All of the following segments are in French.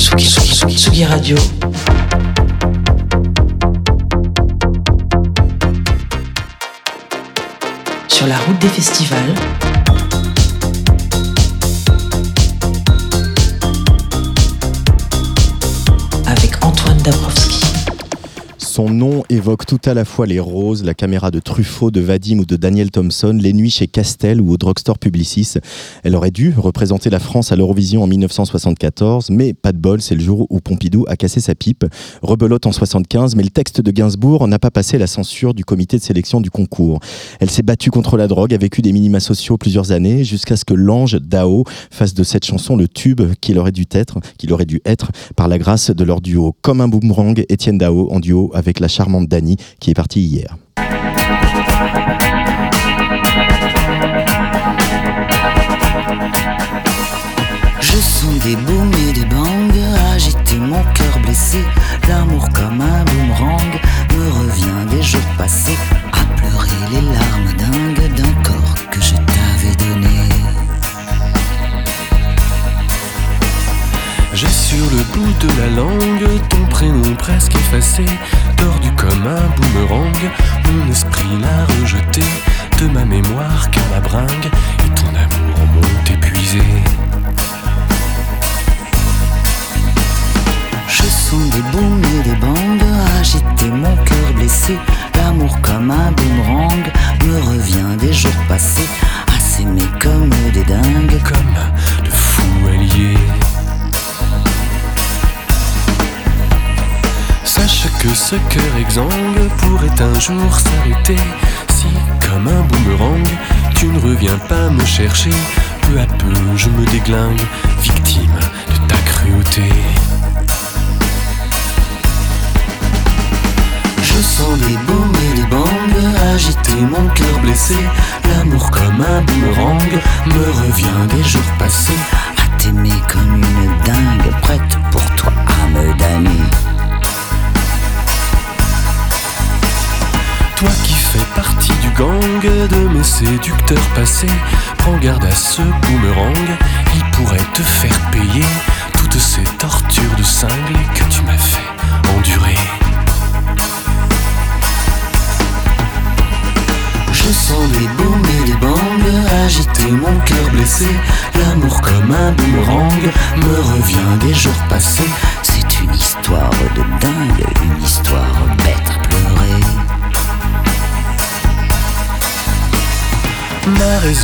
Tsugi Radio. Sur la route des festivals. Son nom évoque tout à la fois les roses, la caméra de Truffaut, de Vadim ou de Daniel Thompson, les nuits chez Castel ou au drugstore Publicis. Elle aurait dû représenter la France à l'Eurovision en 1974, mais pas de bol, c'est le jour où Pompidou a cassé sa pipe. Rebelote en 75, mais le texte de Gainsbourg n'a pas passé la censure du comité de sélection du concours. Elle s'est battue contre la drogue, a vécu des minima sociaux plusieurs années, jusqu'à ce que l'ange Dao fasse de cette chanson le tube qu'il aurait dû être, qu'il dû être par la grâce de leur duo. Comme un boomerang, Étienne Dao en duo avec la charmante Dani qui est partie hier. Je sens des booms et des bangs agiter mon cœur blessé. L'amour comme un boomerang me revient des jours passés à pleurer les larmes dingues d'un corps que je t'avais donné. J'ai sur le bout de la langue ton prénom presque effacé, tordu comme un boomerang. Mon esprit l'a rejeté de ma mémoire qu'à la bringue, et ton amour m'ont épuisé. Je sens des booms et des bangs agiter mon cœur blessé. L'amour comme un boomerang me revient des jours passés à s'aimer comme des dingues. Comme de fous alliés. Que ce cœur exsangue pourrait un jour s'arrêter si, comme un boomerang, tu ne reviens pas me chercher. Peu à peu, je me déglingue, victime de ta cruauté. Je sens des booms et des bangs agiter mon cœur blessé. L'amour comme un boomerang me revient des jours passés à t'aimer comme une dingue prête pour toi à me damner. Toi qui fais partie du gang de mes séducteurs passés, prends garde à ce boomerang, il pourrait te faire payer toutes ces tortures de cinglé que tu m'as fait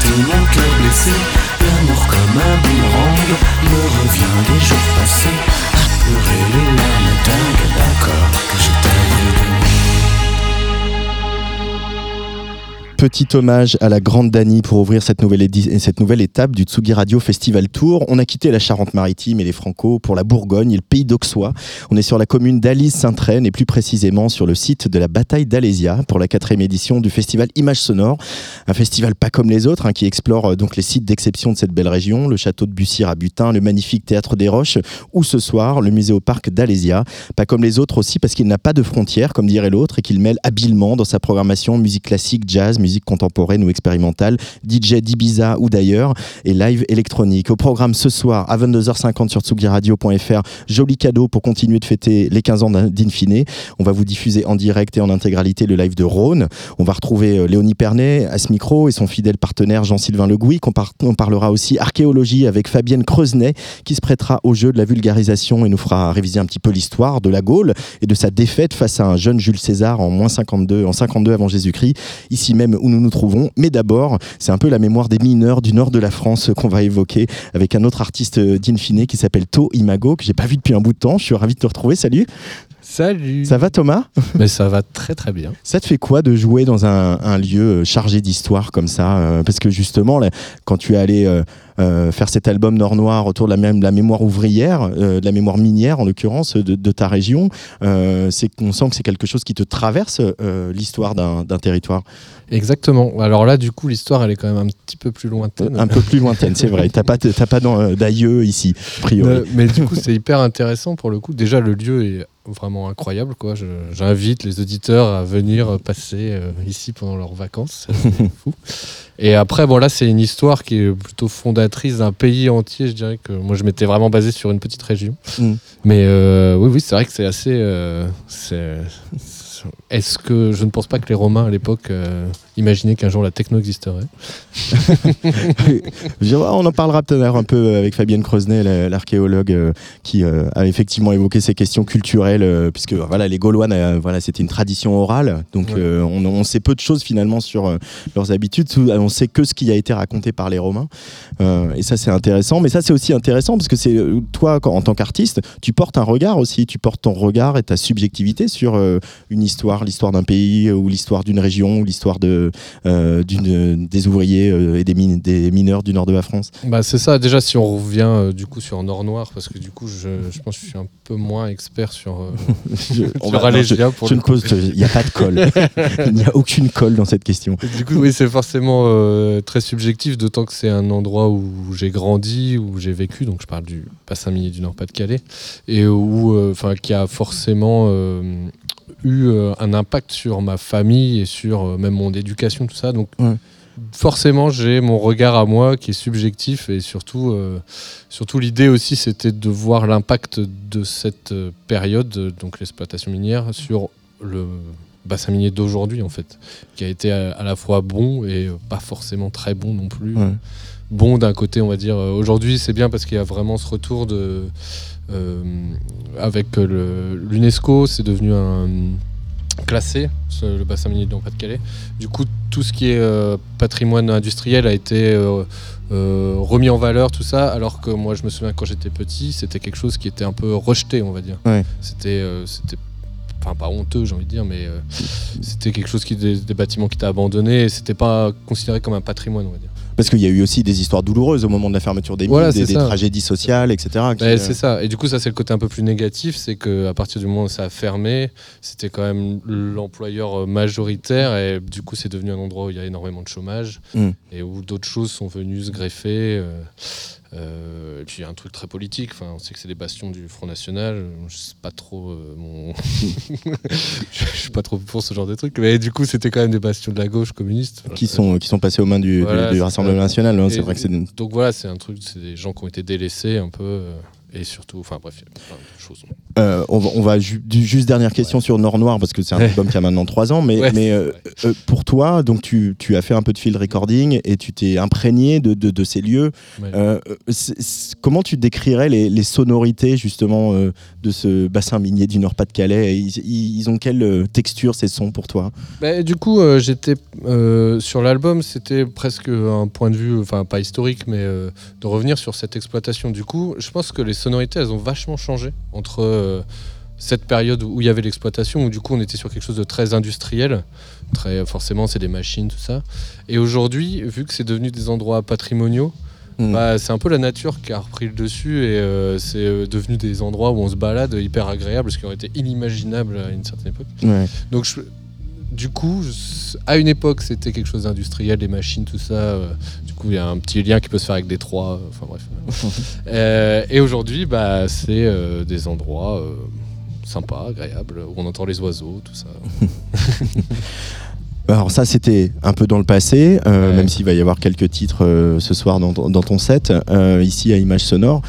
Agiter mon cœur blessé. L'amour comme un boomerang me revient des jours passés pleurer les larmes dingues d'un corps que je Petit hommage à la grande Dani pour ouvrir cette nouvelle, cette nouvelle étape du Tsugi Radio Festival Tour. On a quitté la Charente-Maritime et les Franco pour la Bourgogne et le pays d'Auxois. On est sur la commune d'Alise-Saint-Traine et plus précisément sur le site de la bataille d'Alésia pour la quatrième édition du festival Images Sonores. Un festival pas comme les autres hein, qui explore euh, donc les sites d'exception de cette belle région, le château de Bussire à Butin, le magnifique théâtre des Roches ou ce soir le musée au parc d'Alésia. Pas comme les autres aussi parce qu'il n'a pas de frontières comme dirait l'autre et qu'il mêle habilement dans sa programmation musique classique, jazz, musique contemporaine ou expérimentale, DJ d'Ibiza ou d'ailleurs et live électronique. Au programme ce soir à 22h50 sur tsugiradio.fr, joli cadeau pour continuer de fêter les 15 ans d'Infine. On va vous diffuser en direct et en intégralité le live de Rhône. On va retrouver euh, Léonie Pernet à ce micro et son fidèle partenaire Jean-Sylvain Le. On, par- on parlera aussi archéologie avec Fabienne Creusenet qui se prêtera au jeu de la vulgarisation et nous fera réviser un petit peu l'histoire de la Gaule et de sa défaite face à un jeune Jules César en moins 52, en 52 avant Jésus-Christ, ici même où nous nous trouvons. Mais d'abord, c'est un peu la mémoire des mineurs du nord de la France qu'on va évoquer avec un autre artiste d'Infine qui s'appelle To Imago, que j'ai pas vu depuis un bout de temps. Je suis ravi de te retrouver. Salut. Salut Ça va Thomas? Mais ça va très très bien. Ça te fait quoi de jouer dans un, un lieu chargé d'histoire comme ça euh, Parce que justement, là, quand tu es allé euh, euh, faire cet album Nord Noir autour de la, même, la mémoire ouvrière, euh, de la mémoire minière en l'occurrence, de, de ta région, euh, c'est qu'on sent que c'est quelque chose qui te traverse euh, l'histoire d'un territoire. Exactement. Alors là, du coup, l'histoire, elle est quand même un petit peu plus lointaine. Un peu plus lointaine, c'est vrai. T'as pas, t'as pas euh, d'aïeux ici, a priori. Euh, mais du coup, c'est hyper intéressant pour le coup. Déjà, le lieu est vraiment incroyable. Quoi. J'invite les auditeurs à venir passer euh, ici pendant leurs vacances. C'est fou. Et après, bon, là, c'est une histoire qui est plutôt fondatrice d'un pays entier. Je dirais que moi, je m'étais vraiment basé sur une petite région. Mm. Mais euh, oui, oui, c'est vrai que c'est assez. euh, Est-ce que je ne pense pas que les Romains à l'époque imaginaient qu'un jour la techno existerait on en parlera peut-être un peu avec Fabienne Creusenet, la- l'archéologue, euh, qui euh, a effectivement évoqué ces questions culturelles, euh, puisque voilà, les Gaulois, voilà, c'était une tradition orale, donc Ouais. on, on sait peu de choses finalement sur leurs habitudes. On sait que ce qui a été raconté par les Romains, et ça c'est intéressant. Mais ça c'est aussi intéressant parce que c'est toi, en tant qu'artiste, tu portes un regard aussi, tu portes ton regard et ta subjectivité sur une histoire, l'histoire d'un pays ou l'histoire d'une région ou l'histoire de d'une des ouvriers euh, et des, mine- des mineurs du nord de la France. Bah c'est ça, déjà si on revient euh, du coup sur Nord Noir, parce que du coup je, je pense que je suis un peu moins expert sur, euh, Je, on va- non, je- Alégia pour je le ne coup. pose, il n'y a pas de colle. Il n'y a aucune colle dans cette question. Et Du coup oui c'est forcément euh, très subjectif, d'autant que c'est un endroit où j'ai grandi, où j'ai vécu, donc je parle du bassin minier du Nord-Pas-de-Calais, et où, euh, enfin qui a forcément euh, eu euh, un impact sur ma famille et sur euh, même mon éducation, tout ça, donc Ouais. forcément j'ai mon regard à moi qui est subjectif et surtout, euh, surtout l'idée aussi c'était de voir l'impact de cette période, donc l'exploitation minière, sur le bassin minier d'aujourd'hui en fait, qui a été à, à la fois bon et pas forcément très bon non plus. Ouais. Bon d'un côté on va dire, aujourd'hui c'est bien parce qu'il y a vraiment ce retour de... euh, avec euh, l'UNESCO, c'est devenu un classé, le bassin minier de Pas-de-Calais. Du coup, tout ce qui est euh, patrimoine industriel a été euh, euh, remis en valeur, tout ça, alors que moi, je me souviens quand j'étais petit, c'était quelque chose qui était un peu rejeté, on va dire. Ouais. C'était, c'était, enfin pas honteux, j'ai envie de dire, mais c'était quelque chose qui des, des bâtiments qui étaient abandonnés, et c'était pas considéré comme un patrimoine, on va dire. Parce qu'il y a eu aussi des histoires douloureuses au moment de la fermeture des mines, Voilà, des, c'est tragédies sociales, etc. qui, Ouais, euh, c'est ça. Et du coup, ça, c'est le côté un peu plus négatif, c'est qu'à partir du moment où ça a fermé, c'était quand même l'employeur majoritaire, et du coup, c'est devenu un endroit où il y a énormément de chômage, Mm. et où d'autres choses sont venues se greffer. euh, euh, et puis, il y a un truc très politique, enfin, on sait que c'est des bastions du Front National, je sais pas trop euh, mon... je suis pas trop pour ce genre de truc, mais du coup, c'était quand même des bastions de la gauche communiste. qui, sont, qui sont passés aux mains du, Voilà, du- du c'est Rassemblement national. hein, c'est vrai que c'est Donc voilà, c'est un truc, c'est des gens qui ont été délaissés un peu, euh, et surtout, enfin bref, il y a plein de choses. Euh, on va, on va ju- juste dernière question sur Nord Noir parce que c'est un album qui a maintenant trois ans. Mais, Ouais, mais euh, euh, pour toi, donc tu, tu as fait un peu de field recording et tu t'es imprégné de, de, de ces lieux. Ouais. Euh, comment tu décrirais les, les sonorités justement euh, de ce bassin minier du Nord-Pas-de-Calais? Ils, ont quelle texture ces sons pour toi? Bah, du coup, euh, j'étais euh, sur l'album, c'était presque un point de vue, enfin pas historique, mais euh, de revenir sur cette exploitation. Du coup, je pense que les sonorités, elles ont vachement changé entre euh, cette période où il y avait l'exploitation, où du coup on était sur quelque chose de très industriel, très forcément c'est des machines, tout ça. Et aujourd'hui, vu que c'est devenu des endroits patrimoniaux, Mm. bah, c'est un peu la nature qui a repris le dessus et euh, c'est euh, devenu des endroits où on se balade hyper agréable, ce qui aurait été inimaginable à une certaine époque. Ouais. Donc, je- du coup, à une époque, c'était quelque chose d'industriel, des machines, tout ça. Coup, il y a un petit lien qui peut se faire avec des trois. euh, Enfin bref. Euh, et aujourd'hui, bah, c'est euh, des endroits sympas, agréables, où on entend les oiseaux, tout ça. Alors ça c'était un peu dans le passé, euh, Ouais. même s'il va y avoir quelques titres euh, ce soir dans, ton- dans ton set, euh, ici à Image Sonore.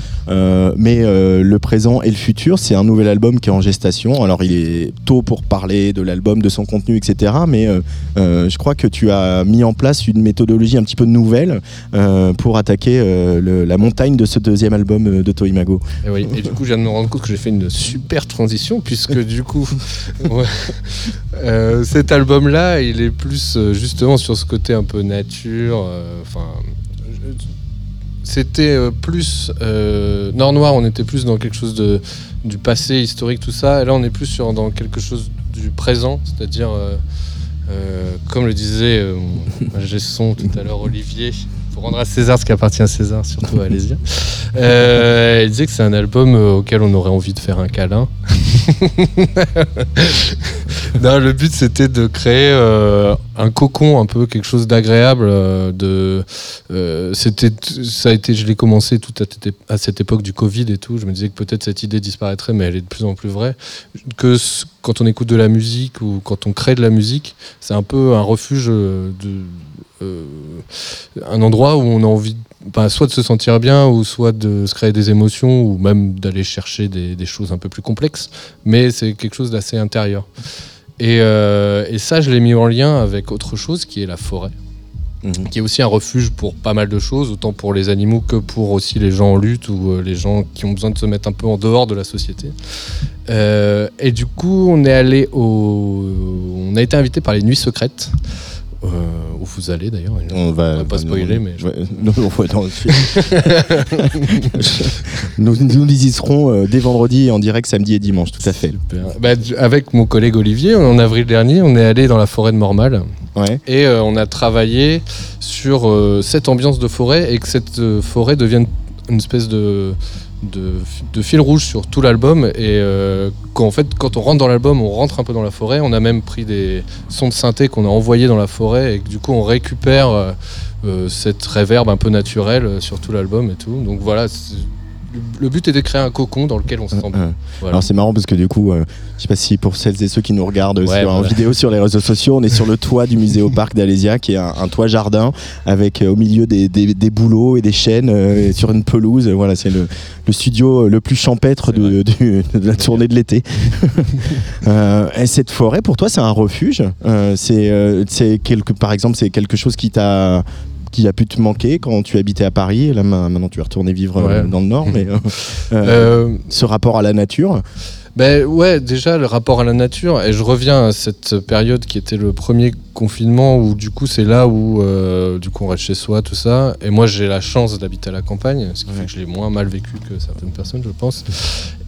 Mais le présent et le futur, c'est un nouvel album qui est en gestation. Alors il est tôt pour parler de l'album, de son contenu, etc. Mais je crois que tu as mis en place une méthodologie un petit peu nouvelle pour attaquer le- la montagne de ce deuxième album de Toimago. Et, oui, et du coup, je viens de me rendre compte que j'ai fait une super transition, puisque du coup, ouais, cet album-là, il est plus euh, justement sur ce côté un peu nature. euh, c'était euh, plus. Nord Noir, on était plus dans quelque chose de du passé historique, tout ça. Et là, on est plus sur dans quelque chose du présent, c'est-à-dire, comme le disait euh, mon ingé son tout à l'heure, Olivier, pour rendre à César ce qui appartient à César, surtout à Alésia. Euh, il disait que c'est un album euh, auquel on aurait envie de faire un câlin. non, le but c'était de créer euh, un cocon, un peu quelque chose d'agréable. euh, de, ça a été, je l'ai commencé tout à, à cette époque du Covid et tout. Je me disais que peut-être cette idée disparaîtrait, mais elle est de plus en plus vraie. Que quand on écoute de la musique ou quand on crée de la musique, c'est un peu un refuge de un endroit où on a envie bah, soit de se sentir bien ou soit de se créer des émotions ou même d'aller chercher des, des choses un peu plus complexes mais c'est quelque chose d'assez intérieur et, euh, et ça je l'ai mis en lien avec autre chose qui est la forêt Mhm. qui est aussi un refuge pour pas mal de choses, autant pour les animaux que pour aussi les gens en lutte ou euh, les gens qui ont besoin de se mettre un peu en dehors de la société. Euh, et du coup, on est allé au, on a été invité par les Nuits Secrètes, euh, où vous allez d'ailleurs. On va, On va pas spoiler, mais je- Ouais, non, ouais, non, nous, nous y serons euh, dès vendredi en direct samedi et dimanche, tout à fait. Bah, avec mon collègue Olivier, en avril dernier, on est allé dans la forêt de Mormal. Ouais. Et euh, on a travaillé sur euh, cette ambiance de forêt et que cette forêt devienne une espèce de, de, fil rouge sur tout l'album. Et euh, qu'en fait, quand on rentre dans l'album, on rentre un peu dans la forêt. On a même pris des sons de synthé qu'on a envoyés dans la forêt et du coup, on récupère euh, euh, cette réverb un peu naturelle sur tout l'album et tout. Donc voilà. Le but est de créer un cocon dans lequel on se sent bien. Euh, Voilà. Alors c'est marrant parce que du coup, euh, je sais pas si pour celles et ceux qui nous regardent Ouais, sur- en vidéo sur les réseaux sociaux, on est sur le toit du musée au parc d'Alésia, qui est un, un toit jardin avec euh, au milieu des, des, des bouleaux et des chênes euh, et sur une pelouse. Voilà, c'est le, le studio le plus champêtre de, du- de la tournée de l'été. Euh, et cette forêt, pour toi, c'est un refuge? Euh, c'est euh, c'est quelque, par exemple, c'est quelque chose qui t'a qui a pu te manquer quand tu habitais à Paris. Là, ma- maintenant, tu es retourné vivre euh, Ouais. dans le Nord, mais euh, euh, ce rapport à la nature. Ben ouais, déjà le rapport à la nature, et je reviens à cette période qui était le premier confinement où du coup c'est là où euh, du coup on reste chez soi, tout ça. Et moi j'ai la chance d'habiter à la campagne, ce qui Ouais. fait que je l'ai moins mal vécu que certaines personnes, je pense.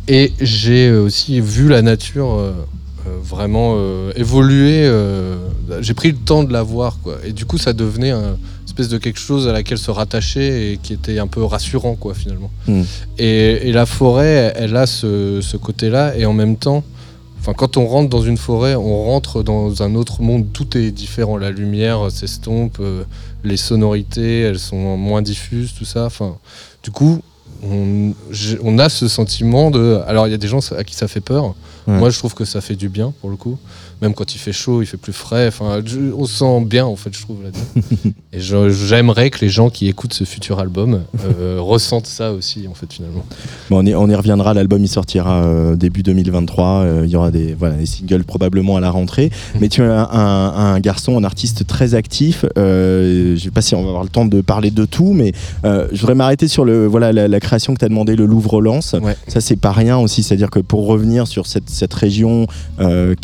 Et j'ai aussi vu la nature euh, vraiment euh, évoluer. j'ai pris le temps de la voir, quoi. Et du coup ça devenait un espèce de quelque chose à laquelle se rattacher et qui était un peu rassurant, quoi, finalement. Mm. Et, et la forêt, elle a ce, ce côté-là, et en même temps, enfin, quand on rentre dans une forêt, on rentre dans un autre monde, tout est différent. La lumière s'estompe, euh, les sonorités, elles sont moins diffuses, tout ça. Enfin, du coup, on a ce sentiment de. Alors, il y a des gens à qui ça fait peur. Ouais. Moi, je trouve que ça fait du bien, pour le coup. Même quand il fait chaud, il fait plus frais. Enfin, on se sent bien, en fait, je trouve, là-dedans. Et j'aimerais que les gens qui écoutent ce futur album euh, ressentent ça aussi, en fait, finalement. Bon, on, y, on y reviendra, l'album il sortira euh, début 2023, euh, il y aura des, voilà, des singles probablement à la rentrée, mais tu es un, un- un garçon, un artiste très actif, je sais pas si on va avoir le temps de parler de tout, mais je voudrais m'arrêter sur le, voilà, la, la création que tu as demandé, le Louvre-Lens, Ouais. ça c'est pas rien aussi, c'est-à-dire que pour revenir sur cette, cette région euh,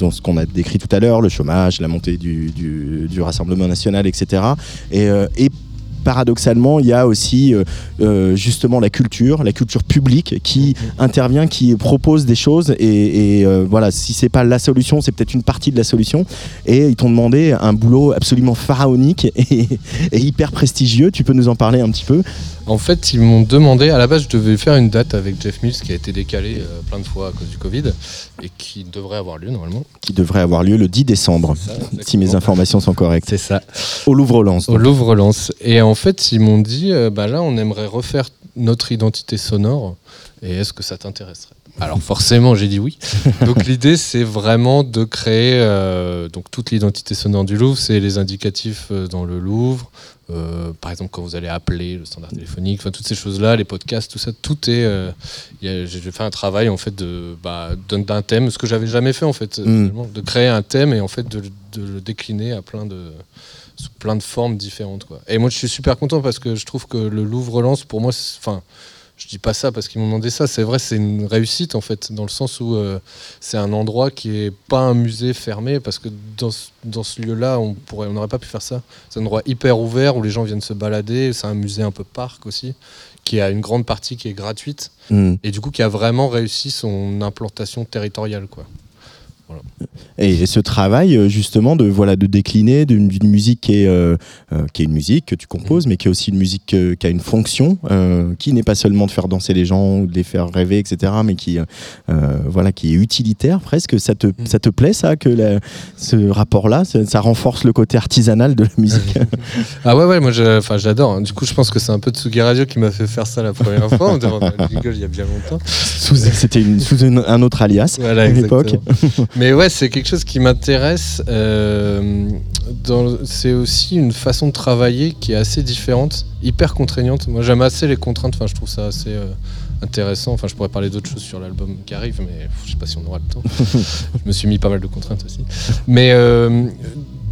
dans ce qu'on a décrit tout à l'heure, le chômage, la montée du, Rassemblement national, etc., et, et paradoxalement, il y a aussi euh, euh, justement la culture, la culture publique qui intervient, qui propose des choses et, et, euh, voilà, si c'est pas la solution, c'est peut-être une partie de la solution. Et ils t'ont demandé un boulot absolument pharaonique et, et hyper prestigieux. Tu peux nous en parler un petit peu? En fait, ils m'ont demandé, à la base, je devais faire une date avec Jeff Mills qui a été décalée plein de fois à cause du Covid et qui devrait avoir lieu normalement. qui devrait avoir lieu le 10 décembre, ça, si mes informations sont correctes, C'est ça. au Louvre-Lens. Au Louvre-Lens. Et en fait, ils m'ont dit, euh, bah là, on aimerait refaire notre identité sonore. Et est-ce que ça t'intéresserait? Alors forcément, j'ai dit oui. Donc l'idée, c'est vraiment de créer euh, donc toute l'identité sonore du Louvre. C'est les indicatifs euh, dans le Louvre. Euh, par exemple, quand vous allez appeler le standard téléphonique, enfin toutes ces choses-là, les podcasts, tout ça, tout est. euh, J'ai fait un travail en fait de bah, d'un thème, ce que j'avais jamais fait en fait, euh, Mm. finalement, de créer un thème et en fait de, de le décliner à plein de sous plein de formes différentes quoi. Et moi je suis super content parce que je trouve que le Louvre lance pour moi enfin je dis pas ça parce qu'ils m'ont demandé ça. C'est vrai, c'est une réussite en fait, dans le sens où euh, c'est un endroit qui est pas un musée fermé parce que dans, ce- dans ce lieu-là, on pourrait, on n'aurait pas pu faire ça. C'est un endroit hyper ouvert où les gens viennent se balader. C'est un musée un peu parc aussi, qui a une grande partie qui est gratuite Hmm. et du coup qui a vraiment réussi son implantation territoriale, quoi. Et ce travail, euh, justement, de, voilà, de décliner d'une musique qui est, euh, euh, qui est une musique que tu composes, mais qui est aussi une musique euh, qui a une fonction, euh, qui n'est pas seulement de faire danser les gens ou de les faire rêver, etc., mais qui, voilà, qui est utilitaire presque. Ça te, ça te plaît, ça, que la- ce rapport-là, ça, ça renforce le côté artisanal de la musique Ah ouais, ouais, moi j'adore. hein. Du coup, je pense que c'est un peu Tsugi Radio qui m'a fait faire ça la première fois. On jingle il y a bien longtemps. Sous- C'était une- sous une- un autre alias Voilà, à l'époque. Mais ouais, c'est quelque chose qui m'intéresse. euh, c'est aussi une façon de travailler qui est assez différente, hyper contraignante. Moi, j'aime assez les contraintes. Enfin, je trouve ça assez euh, intéressant. Enfin, je pourrais parler d'autres choses sur l'album qui arrive, mais je sais pas si on aura le temps. je me suis mis pas mal de contraintes aussi. Mais euh,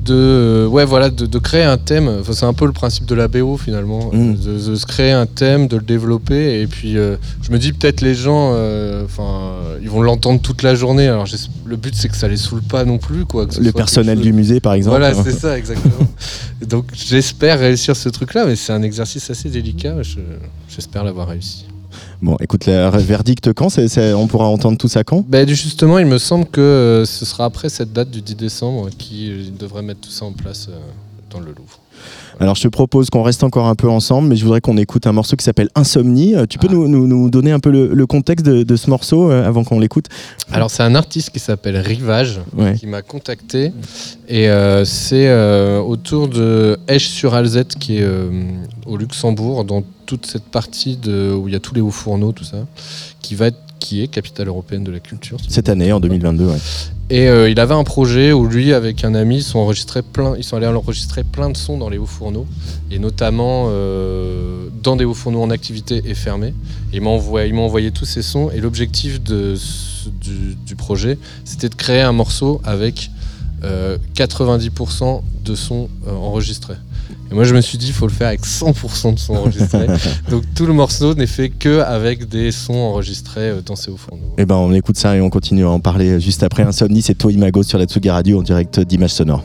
de, ouais, voilà, de, de créer un thème. Enfin, c'est un peu le principe de la BO finalement, Mm. de, de se créer un thème, de le développer. Et puis, euh, je me dis peut-être les gens, euh, enfin, ils vont l'entendre toute la journée. Alors, le but c'est que ça les saoule pas non plus, quoi. que Le personnel du musée, par exemple. Voilà, c'est ça, exactement. Donc, j'espère réussir ce truc-là, mais c'est un exercice assez délicat. je- J'espère l'avoir réussi. Bon, écoute, le verdict quand On pourra entendre tout ça quand? Ben, justement, il me semble que euh, ce sera après cette date du 10 décembre qui euh, devrait mettre tout ça en place euh, dans le Louvre. Alors je te propose qu'on reste encore un peu ensemble, mais je voudrais qu'on écoute un morceau qui s'appelle Insomnie. Euh, Tu peux Ah. nous, nous- nous donner un peu le, le contexte de, de ce morceau euh, avant qu'on l'écoute? Alors, c'est un artiste qui s'appelle Rivage. Ouais. qui m'a contacté et euh, c'est euh, autour de Esch-sur-Alzette qui est euh, au Luxembourg dans toute cette partie de, où il y a tous les hauts fourneaux tout ça qui va être qui est capitale européenne de la culture Cette année, en 2022, ouais. et euh, il avait un projet où lui avec un ami ils sont enregistrés plein ils sont allés enregistrer plein de sons dans les hauts fourneaux. Et notamment euh, dans des hauts fourneaux en activité et fermés. Et ils m'ont envoyé, envoyé tous ces sons. Et l'objectif du, du projet c'était de créer un morceau avec euh, 90% de sons euh, enregistrés et moi je me suis dit il faut le faire avec 100% de sons enregistrés donc tout le morceau n'est fait que avec des sons enregistrés euh, dans ces hauts fourneaux Eh ben, on écoute ça et on continue à en parler juste après. Insomnie, c'est toi Imago sur la Tsugi Radio en direct d'Image Sonore.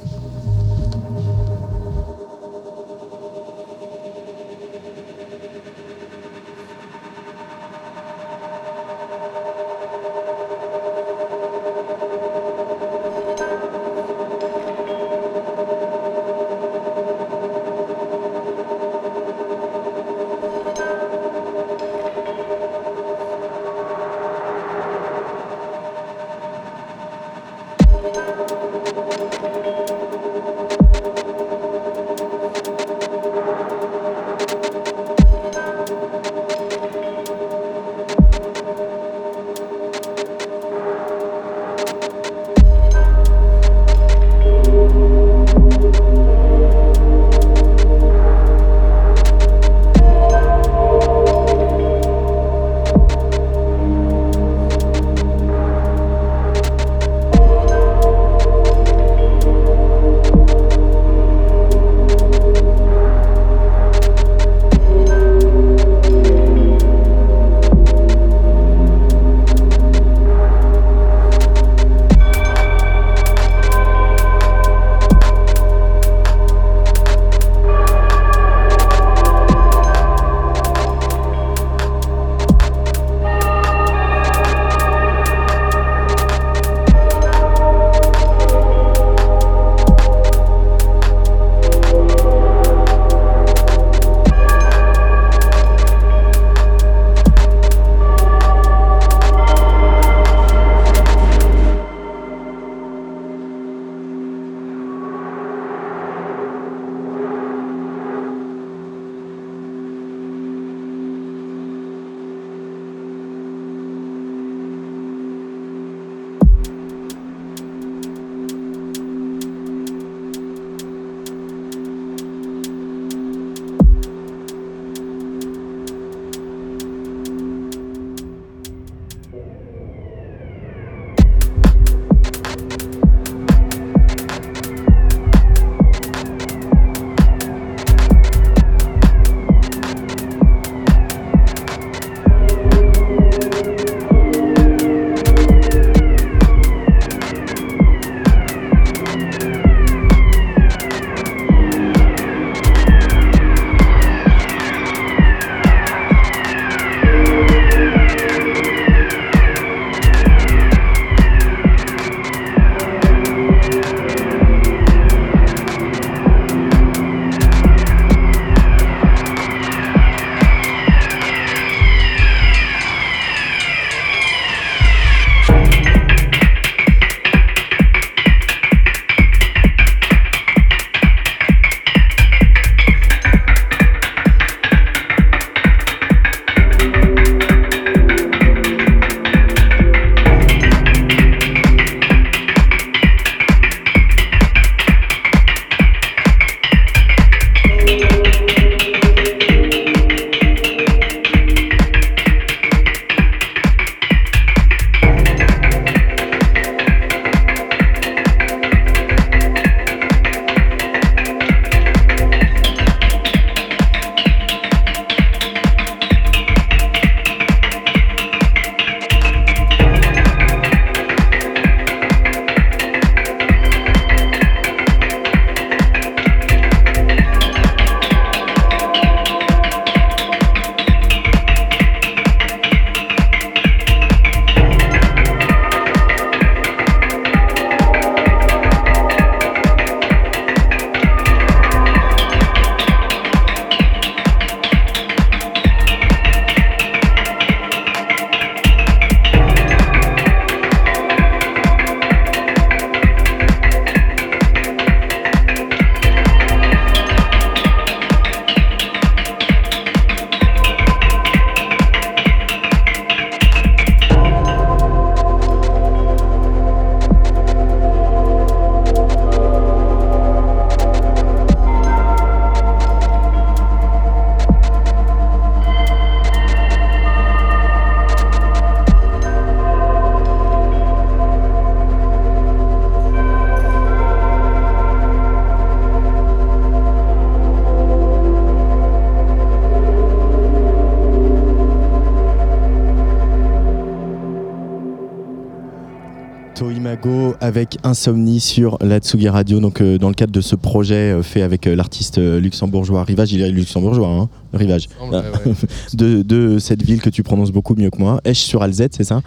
Avec Insomnie sur la Tsugi Radio, donc euh, dans le cadre de ce projet euh, fait avec euh, l'artiste luxembourgeois Rivage, il est luxembourgeois, hein, Rivage, ouais. de, de cette ville que tu prononces beaucoup mieux que moi, Esch sur Alzette, c'est ça?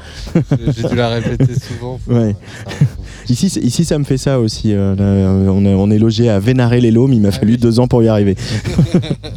J'ai dû la répéter souvent. Ouais. Ici, ici, ça me fait ça aussi. là, on, est- on est logé à vénarer les Laumes. Il m'a Ah fallu oui. deux ans pour y arriver.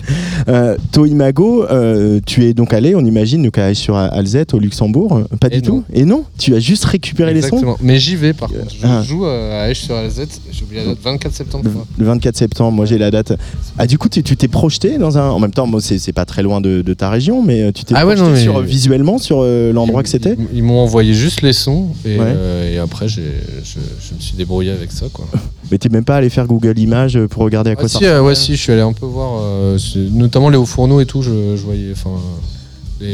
euh, Toimago, euh, tu es donc allé, on imagine, donc à sur Alzette au Luxembourg. Pas Et du non. tout. Et non, tu as juste récupéré les sons. Exactement. Mais j'y vais par contre. Je Ah. joue euh, à Esch sur Alzette. J'ai oublié la date. 24 septembre. Le, je crois. le 24 septembre, moi j'ai la date. Ah du coup tu t'es projeté dans un. En même temps, moi c'est pas très loin de, de ta région, mais euh, tu t'es Ah ouais, projeté non, mais- sur, visuellement sur euh, l'endroit que c'était? Ils, m'ont envoyé juste les sons et, Ouais. euh, et après je me suis débrouillé avec ça quoi. Mais t'es même pas allé faire Google Images pour regarder à quoi Ah, ça si, euh, ouais, si, je suis allé un peu voir, euh, notamment les hauts fourneaux et tout, je, je voyais. Enfin,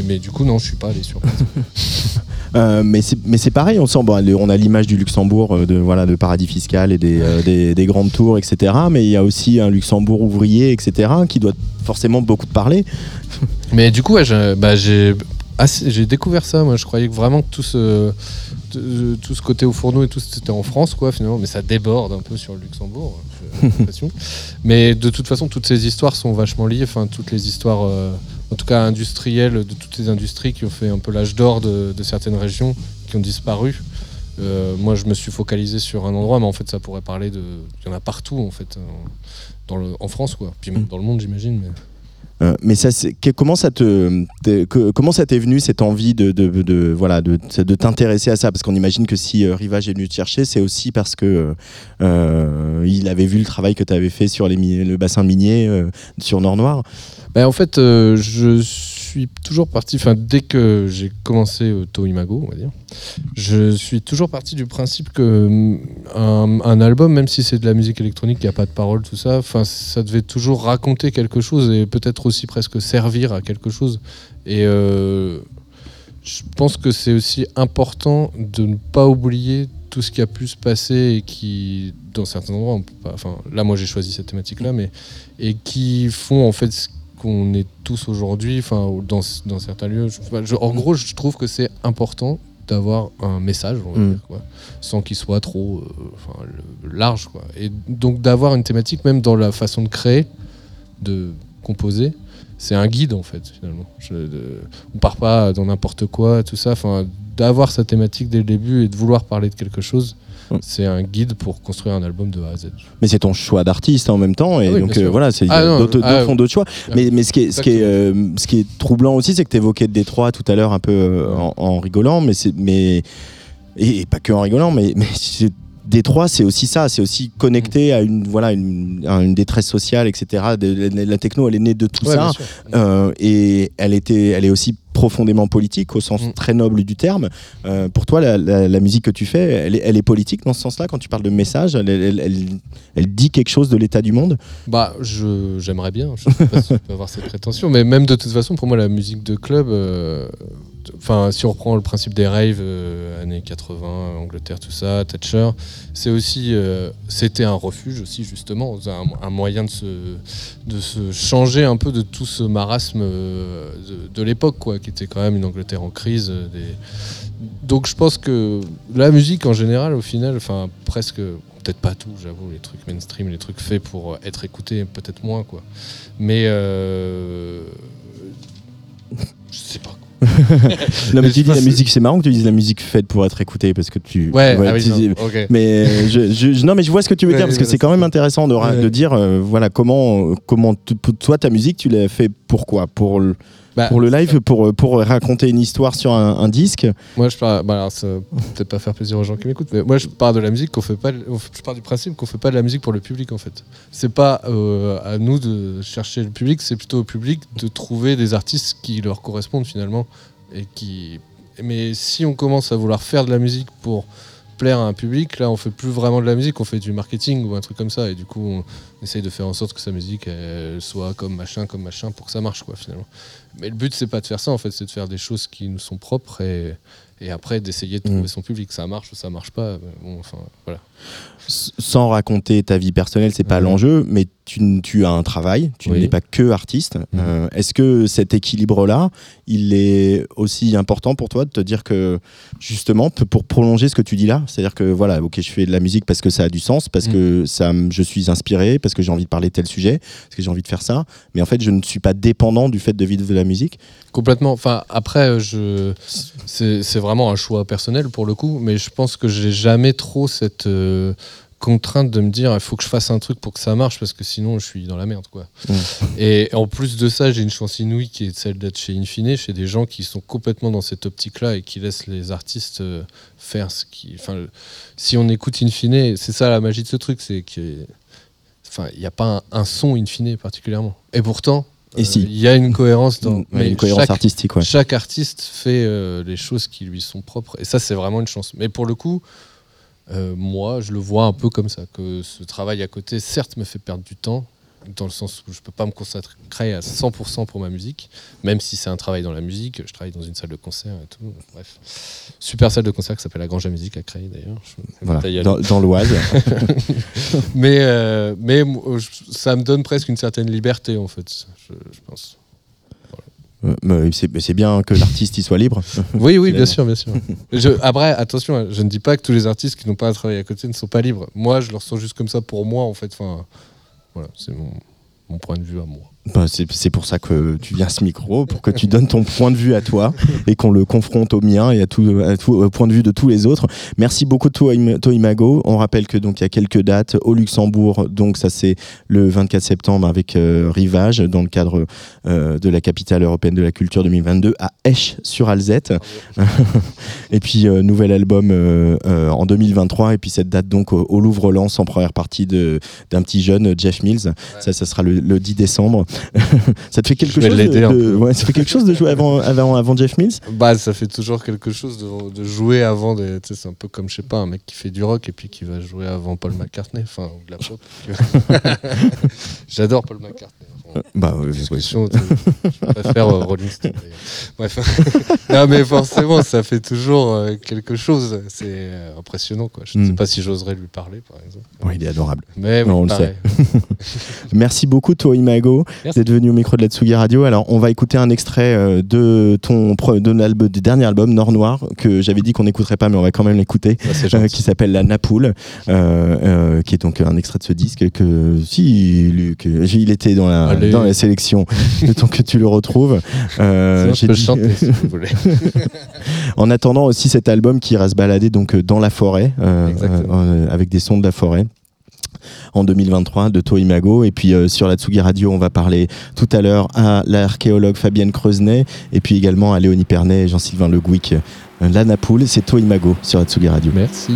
mais du coup, non, je suis pas allé sur place. Euh, mais c'est mais c'est pareil, on sent bon, on a l'image du Luxembourg euh, de voilà de paradis fiscal et des, euh, des, des grandes tours etc. Mais il y a aussi un Luxembourg ouvrier etc. qui doit forcément beaucoup te parler. mais du coup, ouais, j'ai bah, j'ai assez- j'ai découvert ça. Moi, je croyais vraiment que tout ce, de- tout ce côté au fourneau et tout, c'était en France, quoi, finalement. Mais ça déborde un peu sur le Luxembourg, l'impression. mais de toute façon, toutes ces histoires sont vachement liées. Enfin, toutes les histoires, euh, en tout cas industrielles, de toutes les industries qui ont fait un peu l'âge d'or de, de certaines régions qui ont disparu. Euh, moi, je me suis focalisé sur un endroit, mais en fait, ça pourrait parler de. Il y en a partout, en fait, dans le, en France, quoi. Puis même Mm. dans le monde, j'imagine. Mais... Euh, mais comment ça t'est venu cette envie de, de, de- de, t'intéresser à ça? Parce qu'on imagine que si euh, Rivage est venu te chercher, c'est aussi parce que euh, il avait vu le travail que tu avais fait sur le bassin minier sur Nord Noir. Ben, en fait, je suis toujours parti, enfin, dès que j'ai commencé euh, Toimago, on va dire, je suis toujours parti du principe que hum, un, album, même si c'est de la musique électronique, il n'y a pas de paroles, tout ça, enfin, ça devait toujours raconter quelque chose et peut-être aussi presque servir à quelque chose. Et euh, je pense que c'est aussi important de ne pas oublier tout ce qui a pu se passer et qui, dans certains endroits, enfin, là, moi, j'ai choisi cette thématique-là, mais et qui font en fait ce qu'on est tous aujourd'hui, enfin dans, dans certains lieux. Je- enfin, je- en gros, je trouve que c'est important d'avoir un message, on va Mm. dire, quoi, sans qu'il soit trop euh, le- large. Quoi. Et donc d'avoir une thématique, même dans la façon de créer, de composer, c'est un guide en fait, finalement. Je, de- on part pas dans n'importe quoi, tout ça. Enfin, d'avoir sa thématique dès le début et de vouloir parler de quelque chose, Mm. c'est un guide pour construire un album de A à Z. Mais c'est ton choix d'artiste en même temps, et Ah oui, donc euh, voilà, c'est Ah d'autres ah, font d'autres choix. Mais, mais ce qui est, ce qui est, euh, ce qui est troublant aussi, c'est que tu évoquais Détroit tout à l'heure un peu euh, en, en rigolant, mais c'est mais et, et pas que en rigolant, mais mais c'est- Détroit, c'est aussi ça, c'est aussi connecté à une voilà une, à une détresse sociale, etc. De- la, la techno, elle est née de tout Ouais, ça, euh, et elle était, elle est aussi profondément politique au sens Mm. très noble du terme. Euh, pour toi, la, la- la musique que tu fais, elle est, elle est politique dans ce sens-là quand tu parles de message. Elle, elle- dit quelque chose de l'état du monde? Bah, je, j'aimerais bien. Je sais pas si je peux avoir cette prétention, mais même de toute façon, pour moi, la musique de club, euh, enfin, si on reprend le principe des raves, euh, années 80, Angleterre, tout ça, Thatcher, c'est aussi, euh, c'était un refuge aussi justement, un, moyen de se, de se changer un peu de tout ce marasme euh, de, l'époque, quoi, qui était quand même une Angleterre en crise. Donc, je pense que la musique en général, au final, enfin, presque peut-être pas tout, j'avoue, les trucs mainstream, les trucs faits pour être écoutés, peut-être moins, quoi. Mais euh, je sais pas. Non, mais tu je dis la musique, c'est marrant que tu dises la musique faite pour être écoutée parce que tu. Ouais, ah oui, tu non, dis- ok. mais euh, je, je- non, mais je vois ce que tu veux Ouais, dire parce que c'est quand même intéressant de, Ouais. de dire euh, voilà comment comment pour toi ta musique tu l'as fait pourquoi? Pour le, Bah, pour le live pour pour raconter une histoire sur un, un disque. Moi, je pars. Bah, peut-être pas faire plaisir aux gens qui m'écoutent, mais moi, je pars de la musique qu'on fait pas. Je pars du principe qu'on fait pas de la musique pour le public, en fait. C'est pas euh, à nous de chercher le public, c'est plutôt au public de trouver des artistes qui leur correspondent finalement et qui. Mais si on commence à vouloir faire de la musique pour plaire à un public, là, on fait plus vraiment de la musique, on fait du marketing ou un truc comme ça, et du coup, on, essaye de faire en sorte que sa musique elle soit comme machin, comme machin, pour que ça marche, quoi, finalement. Mais le but, c'est pas de faire ça, en fait, c'est de faire des choses qui nous sont propres et, et après d'essayer de trouver Mm. son public. Ça marche ou ça marche pas. mais Bon, enfin, voilà. Sans raconter ta vie personnelle, c'est pas Ouais. l'enjeu, mais tu, tu as un travail, tu Oui. n'es pas que artiste. Mhm. Euh, Est-ce que cet équilibre-là, il est aussi important pour toi de te dire que, justement, pour prolonger ce que tu dis là, c'est-à-dire que voilà, ok, je fais de la musique parce que ça a du sens, parce Mhm. que ça, m- je suis inspiré, parce que j'ai envie de parler de tel sujet, parce que j'ai envie de faire ça, mais en fait, je ne suis pas dépendant du fait de vivre de la musique. Complètement. Enfin, après, euh, je... c'est vraiment un choix personnel pour le coup, mais je pense que j'ai jamais trop cette euh, contrainte de me dire il faut que je fasse un truc pour que ça marche parce que sinon je suis dans la merde quoi. Mm. Et en plus de ça, j'ai une chance inouïe qui est celle d'être chez Infine, chez des gens qui sont complètement dans cette optique-là et qui laissent les artistes euh, faire ce qui. Enfin, si on écoute Infine, c'est ça la magie de ce truc, c'est que. Enfin, il n'y a pas un, un son Infine particulièrement. Et pourtant, Et euh, si. il y a une cohérence dans. Mais une cohérence chaque- artistique, ouais. chaque artiste fait euh, les choses qui lui sont propres. Et ça, c'est vraiment une chance. Mais pour le coup, euh, moi, je le vois un peu comme ça. Que ce travail à côté, certes, me fait perdre du temps, dans le sens où je peux pas me concentrer à 100% pour ma musique, même si c'est un travail dans la musique. Je travaille dans une salle de concert et tout. Bref. Super salle de concert qui s'appelle la Grange à Musique à Creil, d'ailleurs. Voilà, dans, dans l'Oise. Mais, euh, mais je- ça me donne presque une certaine liberté, en fait, je, je pense. Mais c'est bien que l'artiste y soit libre. Oui, oui, bien sûr, bien sûr. Je, après, attention, je ne dis pas que tous les artistes qui n'ont pas à travailler à côté ne sont pas libres. Moi, je le ressens juste comme ça pour moi, en fait. Enfin, voilà, c'est mon, mon point de vue à moi. Bah, c'est pour ça que tu viens à ce micro, pour que tu donnes ton point de vue à toi et qu'on le confronte au mien et à tout, à tout- au point de vue de tous les autres. Merci beaucoup Toi Toimago. On rappelle que donc il y a quelques dates au Luxembourg, donc ça c'est le 24 septembre avec euh, Rivage dans le cadre euh, de la capitale européenne de la culture 2022 à Esch sur Alzette. et puis euh, nouvel album en 2023 et puis cette date donc au, au Louvre Lens en première partie d'un petit jeune Jeff Mills. Ça ça sera le, le 10 décembre. ça te fait quelque chose de, ouais, ça fait quelque chose de jouer avant avant, avant Jeff Mills? Bah, ça fait toujours quelque chose de, de jouer avant. des- C'est un peu comme, je sais pas, un mec qui fait du rock et puis qui va jouer avant Paul McCartney, enfin, ou de la pop. J'adore Paul McCartney. Enfin, Bah discussion, tu sais, je préfère euh, Rolling Stone. Bref. non, mais forcément, ça fait toujours euh, quelque chose. C'est euh, impressionnant, quoi. Je ne sais Mm. pas si j'oserais lui parler, par exemple. Il est adorable. Mais oui, Non, on le pareil. Merci beaucoup Toi Imago d'être venu au micro de la Tsugi Radio. Alors on va écouter un extrait euh, de ton pre- de l'album- du dernier album Nord Noir que j'avais dit qu'on n'écouterait pas mais on va quand même l'écouter. Euh, qui s'appelle La Napoule, euh, euh, qui est donc un extrait de ce disque que si Luc, il était dans la, Allez. Dans la sélection, le temps que tu le retrouves. Euh, Sinon, je j'ai peux dit- chanter si vous voulez. En attendant aussi cet album qui ira se balader donc euh, dans la forêt, euh, euh, avec des sons de la forêt. En 2023 de Toimago et puis euh, sur la Tsugi Radio on va parler tout à l'heure à l'archéologue Fabienne Creusenet et puis également à Léonie Pernet et Jean-Sylvain Le Gouic Euh, La Napoule c'est Toimago sur la Tsugi Radio Merci.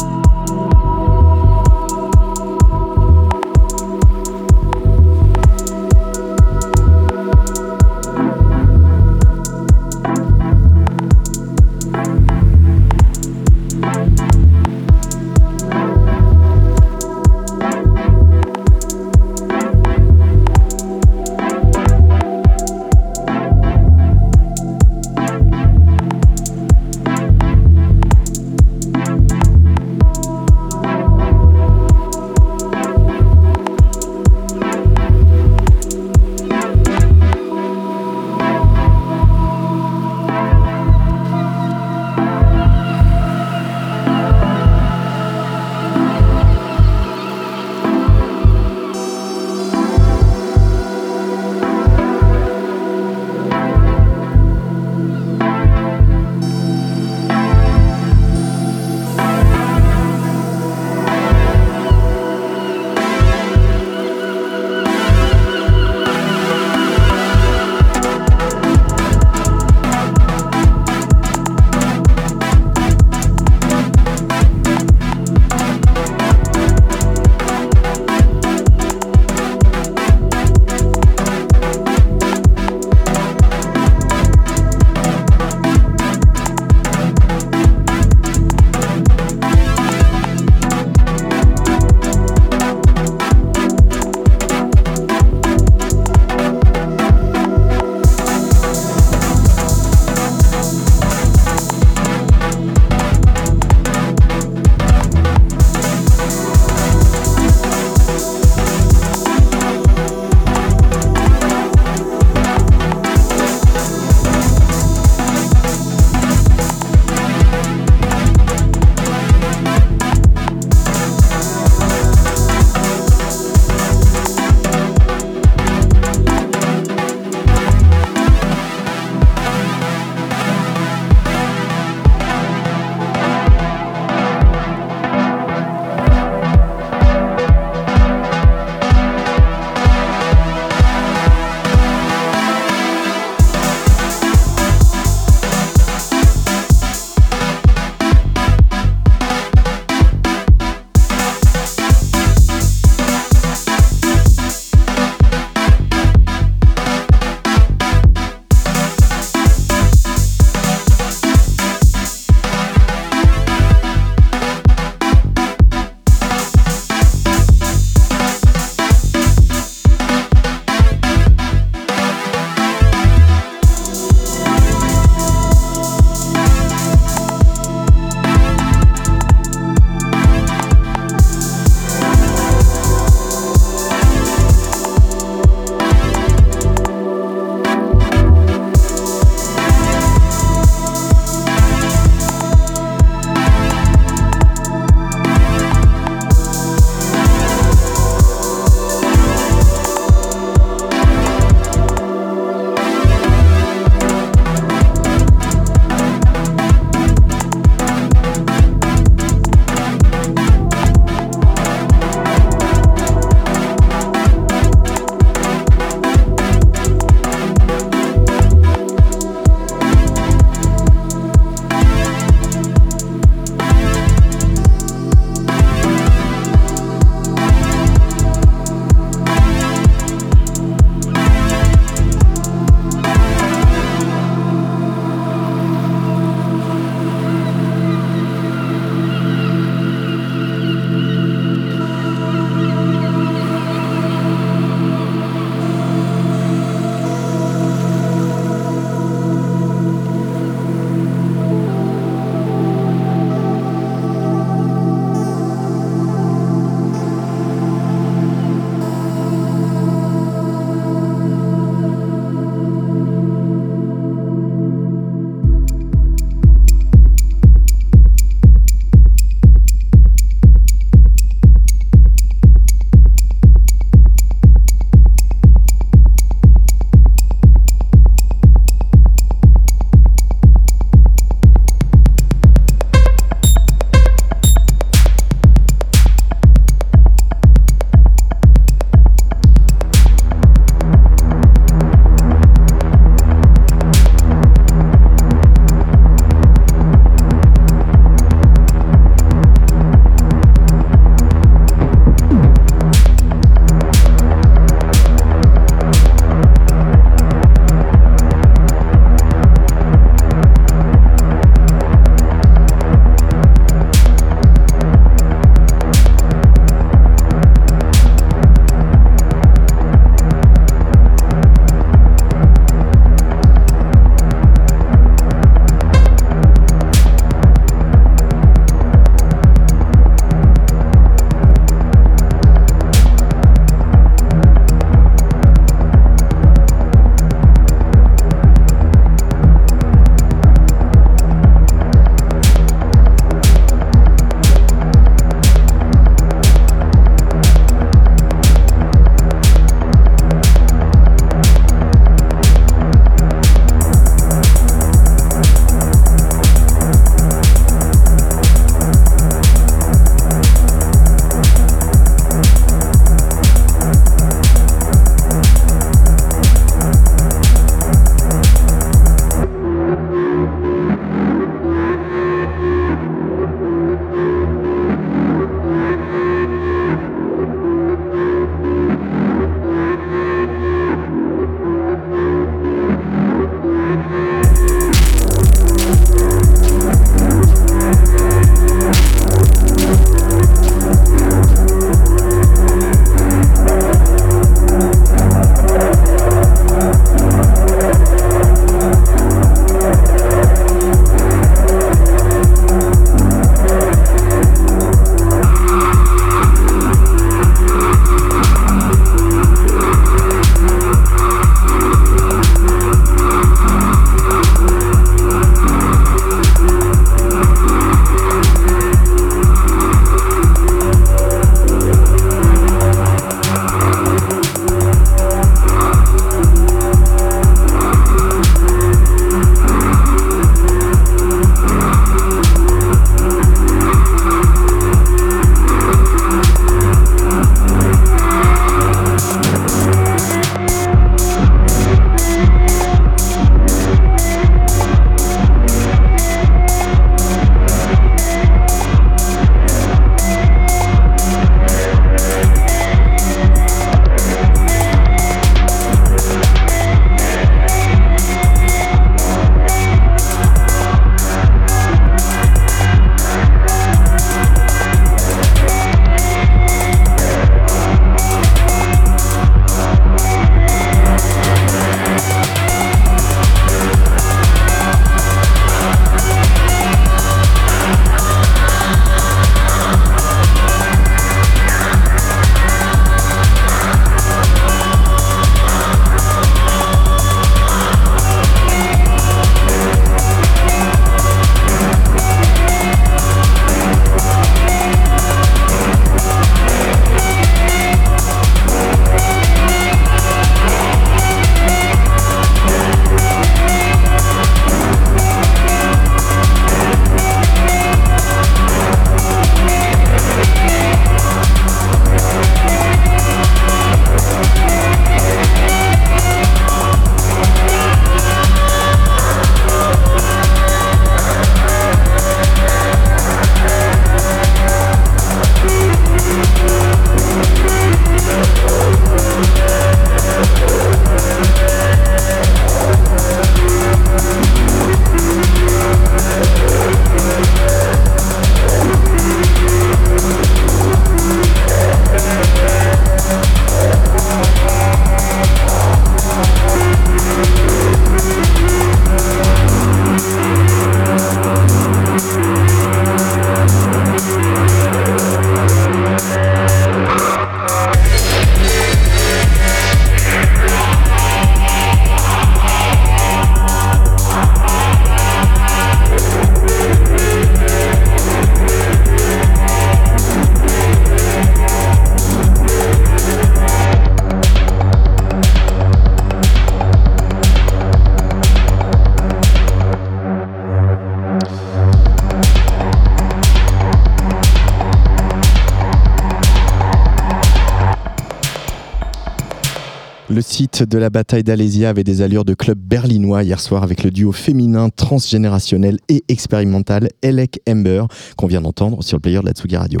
Le site de la bataille d'Alésia avait des allures de club berlinois hier soir avec le duo féminin transgénérationnel et expérimental Elec Ember qu'on vient d'entendre sur le player de la Tsugi Radio.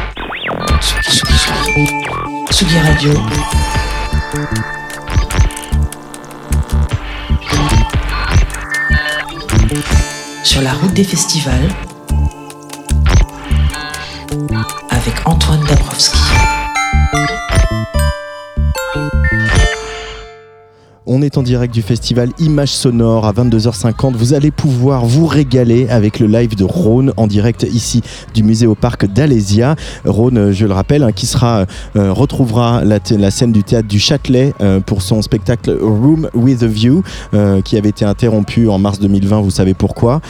Tsugi Radio. Sur la route des festivals avec Antoine Dabrowski. On est en direct du festival Images Sonores à 22h50. Vous allez pouvoir vous régaler avec le live de Rhône en direct ici du musée au parc d'Alésia. Rhône, je le rappelle, hein, qui sera euh, retrouvera la, scène du théâtre du Châtelet euh, pour son spectacle Room with a View euh, qui avait été interrompu en mars 2020. Vous savez pourquoi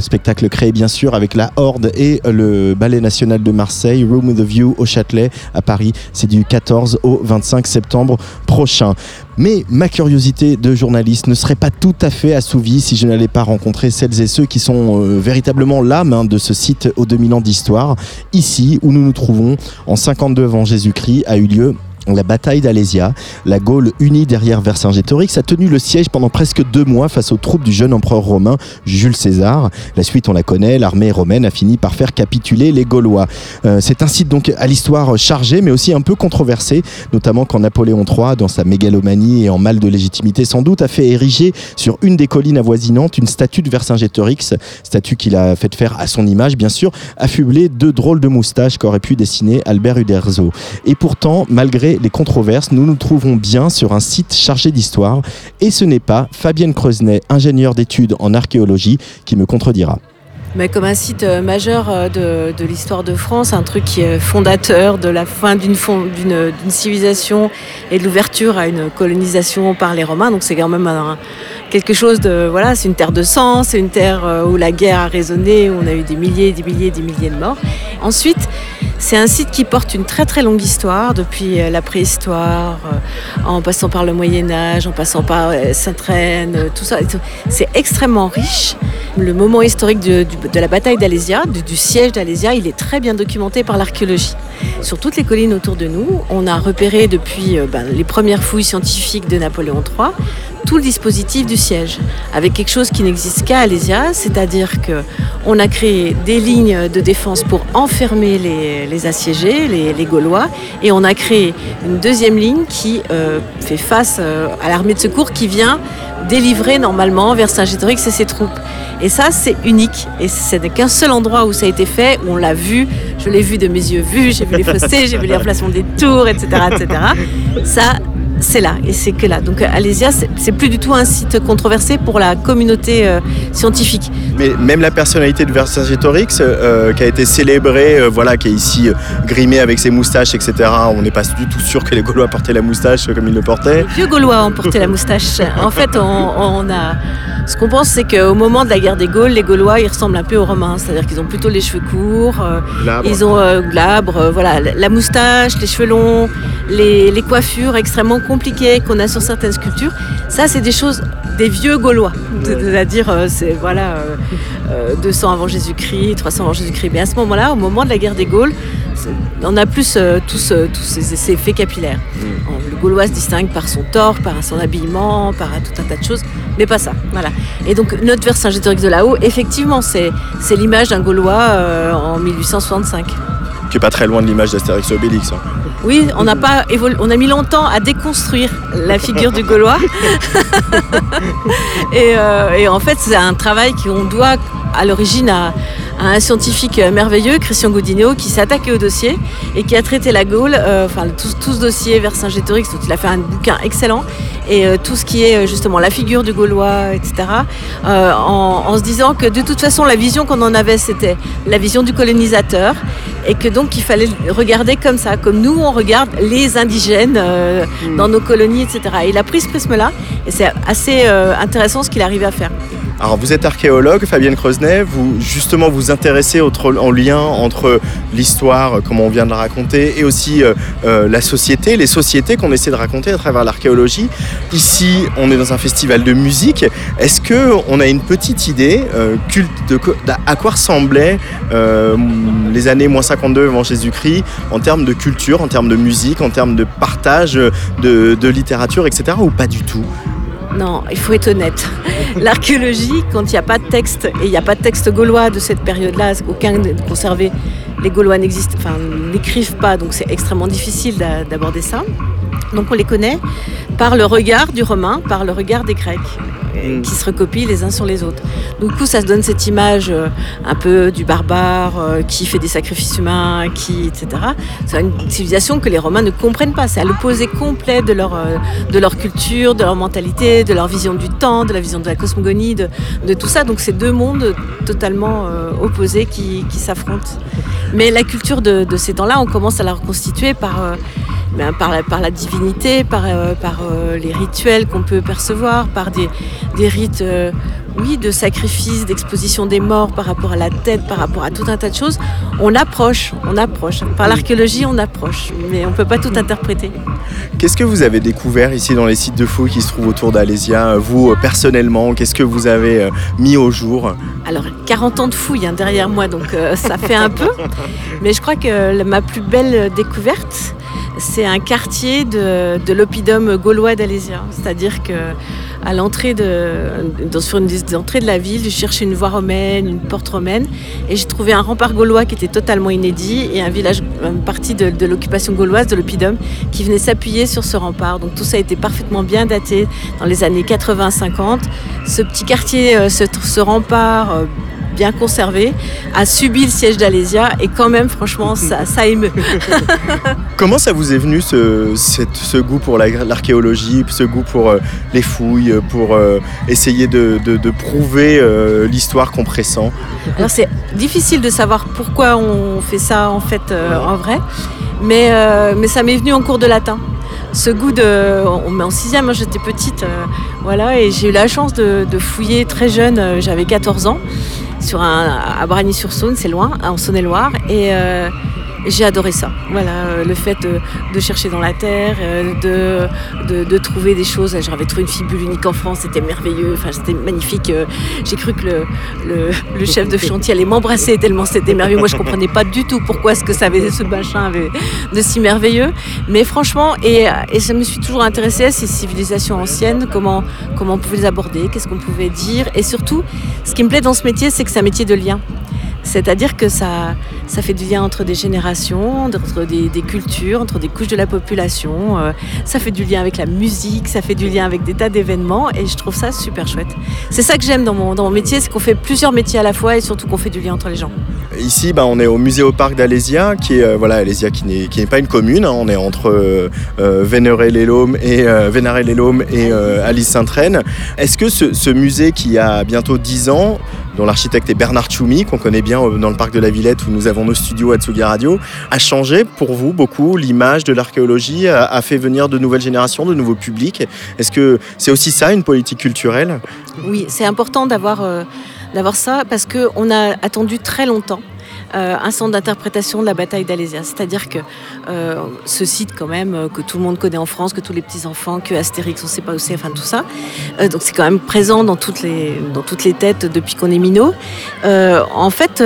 Spectacle créé bien sûr avec la Horde et le Ballet National de Marseille. Room with a View au Châtelet à Paris. C'est du 14 au 25 septembre prochain. Mais ma curiosité de journaliste ne serait pas tout à fait assouvie si je n'allais pas rencontrer celles et ceux qui sont euh, véritablement l'âme de ce site aux 2000 ans d'histoire. Ici, où nous nous trouvons, en 52 avant Jésus-Christ, a eu lieu la bataille d'Alésia, la Gaule unie derrière Vercingétorix, a tenu le siège pendant presque deux mois face aux troupes du jeune empereur romain Jules César. La suite, on la connaît, l'armée romaine a fini par faire capituler les Gaulois. Euh, c'est un site donc à l'histoire chargée, mais aussi un peu controversé, notamment quand Napoléon III, dans sa mégalomanie et en mal de légitimité sans doute, a fait ériger sur une des collines avoisinantes une statue de Vercingétorix, statue qu'il a fait faire à son image, bien sûr, affublée de drôles de moustaches qu'aurait pu dessiner Albert Uderzo. Et pourtant, malgré les controverses, nous nous trouvons bien sur un site chargé d'histoire et ce n'est pas Fabienne Creusenet, ingénieure d'études en archéologie, qui me contredira. Mais comme un site euh, majeur euh, de, l'histoire de France, un truc qui est fondateur de la fin d'une civilisation et de l'ouverture à une colonisation par les Romains. Donc c'est quand même quelque chose de voilà, c'est une terre de sang, c'est une terre euh, où la guerre a résonné, où on a eu des milliers, des milliers, des milliers de morts. Ensuite, c'est un site qui porte une très très longue histoire, depuis euh, la préhistoire, euh, en passant par le Moyen Âge, en passant par euh, Sainte-Reine, tout ça. C'est extrêmement riche. Le moment historique de, la bataille d'Alésia, du, siège d'Alésia, il est très bien documenté par l'archéologie. Sur toutes les collines autour de nous, on a repéré depuis ben, les premières fouilles scientifiques de Napoléon III tout le dispositif du siège, avec quelque chose qui n'existe qu'à Alésia, c'est-à-dire que on a créé des lignes de défense pour enfermer les, assiégés, les, Gaulois, et on a créé une deuxième ligne qui euh, fait face euh, à l'armée de secours qui vient délivrer normalement vers Saint-Gétorix et ses troupes. Et ça, c'est unique. Et c'est qu'un seul endroit où ça a été fait, où on l'a vu. Je l'ai vu de mes yeux vus, j'ai vu les fossés, j'ai vu l'emplacement des tours, etc., etc. Ça, c'est là et c'est que là. Donc Alésia, c'est plus du tout un site controversé pour la communauté euh, scientifique. Mais même la personnalité de Vercingétorix, euh, qui a été célébrée, euh, voilà, qui est ici grimé avec ses moustaches, etc. On n'est pas du tout sûr que les Gaulois portaient la moustache comme ils le portaient. Les vieux Gaulois ont porté la moustache. En fait, on, a. Ce qu'on pense, c'est qu'au moment de la guerre des Gaules, les Gaulois, ils ressemblent un peu aux Romains, c'est-à-dire qu'ils ont plutôt les cheveux courts, ils ont glabre, voilà, la moustache, les cheveux longs, les, les coiffures extrêmement compliqué qu'on a sur certaines sculptures, ça c'est des choses des vieux Gaulois, c'est-à-dire euh, c'est voilà 200 euh, euh, avant Jésus-Christ, 300 avant Jésus-Christ. Mais à ce moment-là, au moment de la guerre des Gaules, on a plus tous, tous ces, effets capillaires. Mm. Le Gaulois se distingue par son tort, par son habillement, par tout un tas de choses, mais pas ça. Voilà. Et donc notre Vercingétorix de là-haut, effectivement, c'est l'image d'un Gaulois en 1865 qui est pas très loin de l'image d'Astérix Obélix. Hein. Oui, on a mis longtemps à déconstruire la figure du Gaulois. Euh, et, en fait, c'est un travail qu'on doit à l'origine à, un scientifique merveilleux, Christian Goudineau, qui s'est attaqué au dossier et qui a traité la Gaule, euh, enfin tout, ce dossier vers Saint-Gétorix, il a fait un bouquin excellent, et euh, tout ce qui est justement la figure du Gaulois, etc., en, en, se disant que de toute façon la vision qu'on en avait, c'était la vision du colonisateur, et que donc il fallait regarder comme ça, comme nous on regarde les indigènes euh, mm. dans nos colonies, etc. Et il a pris ce prisme-là et c'est assez euh, intéressant ce qu'il arrive à faire. Alors vous êtes archéologue, Fabienne Creusnet, vous justement vous intéressez en lien entre l'histoire, euh, comme on vient de la raconter, et aussi euh, euh, la société, les sociétés qu'on essaie de raconter à travers l'archéologie. Ici, on est dans un festival de musique. Est-ce que on a une petite idée culte à quoi ressemblaient les années moins 52 avant Jésus-Christ en termes de culture, en termes de musique, en termes de partage de littérature, etc. ou pas du tout? Non, il faut être honnête. L'archéologie, quand il n'y a pas de texte, et il n'y a pas de texte gaulois de cette période-là, aucun conservé, les Gaulois n'existent, enfin, n'écrivent pas, donc c'est extrêmement difficile d'a- d'aborder ça. Donc on les connaît par le regard du romain, par le regard des Grecs, Mm. qui se recopient les uns sur les autres. Du coup, ça se donne cette image euh, un peu du barbare euh, qui fait des sacrifices humains, qui, etc. C'est une civilisation que les Romains ne comprennent pas. C'est à l'opposé complet de leur, euh, de leur culture, de leur mentalité, de leur vision du temps, de la vision de la cosmogonie, de, de tout ça. Donc c'est deux mondes totalement opposés qui, qui s'affrontent. Mais la culture de, de ces temps-là, on commence à la reconstituer par, ben, par, la, par la divinité, par, euh, par euh, les rituels qu'on peut percevoir, par des, des rites euh, oui, de sacrifice, d'exposition des morts par rapport à la tête, par rapport à tout un tas de choses. On approche, on approche. Par l'archéologie, on approche, mais on ne peut pas tout interpréter. Qu'est-ce que vous avez découvert ici dans les sites de fouilles qui se trouvent autour d'Alésia Vous, personnellement, qu'est-ce que vous avez mis au jour? Alors, 40 ans de fouille hein, derrière moi, donc ça fait un peu. Mais je crois que la- ma plus belle découverte, c'est un quartier de, l'oppidum gaulois d'Alésia. C'est-à-dire que à l'entrée de, sur une des entrées de la ville, j'ai cherché une voie romaine, une porte romaine, et j'ai trouvé un rempart gaulois qui était totalement inédit et un village, une partie de, l'occupation gauloise de l'oppidum qui venait s'appuyer sur ce rempart. Donc tout ça a été parfaitement bien daté dans les années 80-50. Ce petit quartier, euh, ce, ce rempart euh, bien conservé, a subi le siège d'Alésia et quand même, franchement, ça, ça émeut. Comment ça vous est venu ce, cette- ce goût pour la- l'archéologie, ce goût pour euh, les fouilles, pour euh, essayer de, de- de prouver euh, l'histoire qu'on pressent? Alors c'est difficile de savoir pourquoi on fait ça en fait en vrai, mais, mais ça m'est venu en cours de latin. Ce goût de, on met en sixième, moi j'étais petite, euh, voilà, et j'ai eu la chance de, de fouiller très jeune, euh, j'avais 14 ans, sur un, à Bragny-sur-Saône, c'est loin, en Saône-et-Loire, et euh, j'ai adoré ça. Voilà, euh, le fait de, de chercher dans la terre, euh, de, de, trouver des choses. J'avais trouvé une fibule unique en France, c'était merveilleux, enfin c'était magnifique. euh, J'ai cru que le, le, chef de chantier allait m'embrasser tellement c'était merveilleux. Moi, je comprenais pas du tout pourquoi ce que ça avait, ce machin avait de si merveilleux. Mais franchement, et, et je me suis toujours intéressée à ces civilisations anciennes, comment, comment on pouvait les aborder, qu'est-ce qu'on pouvait dire. Et surtout, ce qui me plaît dans ce métier, c'est que c'est un métier de lien. C'est-à-dire que ça, fait du lien entre des générations, entre des, cultures, entre des couches de la population. euh, ça fait du lien avec la musique, ça fait du lien avec des tas d'événements et je trouve ça super chouette. C'est ça que j'aime dans mon métier, c'est qu'on fait plusieurs métiers à la fois et surtout qu'on fait du lien entre les gens. Ici, bah, on est au musée au parc d'Alésia, qui est euh, voilà Alésia qui n'est pas une commune. hein. on est entre euh, euh, Vénéré-les-Laumes et euh, Vénaré-les-Laumes et Alice Sainte-Reine. Est-ce que ce, musée qui a bientôt 10 ans, dont l'architecte est Bernard Tchoumi, qu'on connaît bien dans le parc de la Villette où nous avons nos studios à Tsugi Radio, a changé pour vous beaucoup l'image de l'archéologie, a, fait venir de nouvelles générations, de nouveaux publics? Est-ce que c'est aussi ça une politique culturelle? Oui, c'est important d'avoir d'avoir ça parce qu'on a attendu très longtemps euh, un centre d'interprétation de la bataille d'Alésia. C'est-à-dire que euh, ce site quand même euh, que tout le monde connaît en France, que tous les petits-enfants, que Astérix, on ne sait pas où c'est, enfin tout ça. Euh, donc c'est quand même présent dans toutes les, dans toutes les têtes depuis qu'on est minot. En fait,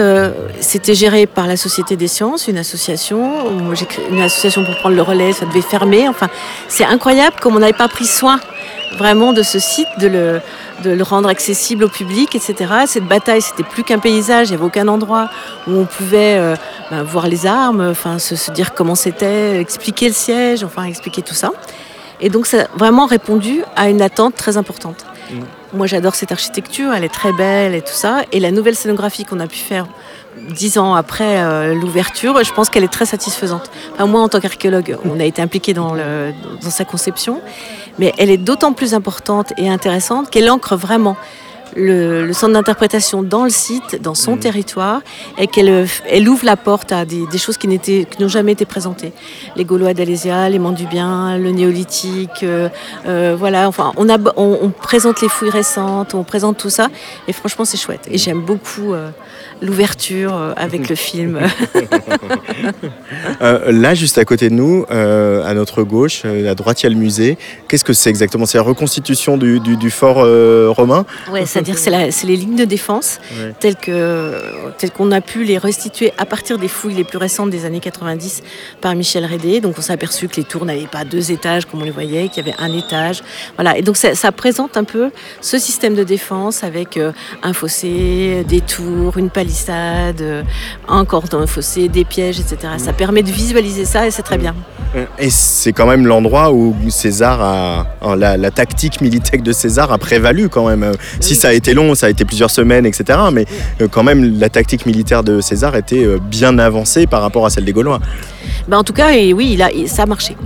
c'était géré par la Société des sciences, une association. J'ai créé une association pour prendre le relais, ça devait fermer. Enfin, c'est incroyable comme on n'avait pas pris soin vraiment de ce site, de le, de le rendre accessible au public, etc. Cette bataille, c'était plus qu'un paysage, il n'y avait aucun endroit où on pouvait euh, ben, voir les armes, enfin, se, se dire comment c'était, expliquer le siège, enfin expliquer tout ça. Et donc ça a vraiment répondu à une attente très importante. Moi j'adore cette architecture, elle est très belle et tout ça. Et la nouvelle scénographie qu'on a pu faire dix ans après euh, l'ouverture, je pense qu'elle est très satisfaisante. Enfin, moi en tant qu'archéologue, on a été impliqué dans, le, dans sa conception, mais elle est d'autant plus importante et intéressante qu'elle ancre vraiment le, centre d'interprétation dans le site, dans son mmh. territoire, et qu'elle elle ouvre la porte à des, choses qui n'ont jamais été présentées. Les Gaulois d'Alésia, les Bien, le néolithique, euh, euh, voilà. Enfin, on, a, on, présente les fouilles récentes, on présente tout ça, et franchement, c'est chouette. Et j'aime beaucoup l'ouverture avec le film. là, juste à côté de nous, à notre gauche, à droite, il y a le musée. Qu'est-ce que c'est exactement? C'est la reconstitution du, du, fort romain? Oui, c'est-à-dire c'est, les lignes de défense telles, que, telles qu'on a pu les restituer à partir des fouilles les plus récentes des années 90 par Michel Rédé. Donc on s'est aperçu que les tours n'avait pas deux étages comme on les voyait, qu'il y avait un étage. Voilà. Et donc ça, présente un peu ce système de défense avec euh, un fossé, des tours, une palissade, euh, un cordon, un fossé, des pièges, etc. Ça permet de visualiser ça et c'est très bien. Et c'est quand même l'endroit où César a. La, tactique militaire de César a prévalu quand même. Si ça a été long, ça a été plusieurs semaines, etc. Mais euh, quand même, la tactique militaire de César était bien avancée par rapport à celle des Gaulois. Ben en tout cas, et oui, il a, ça a marché.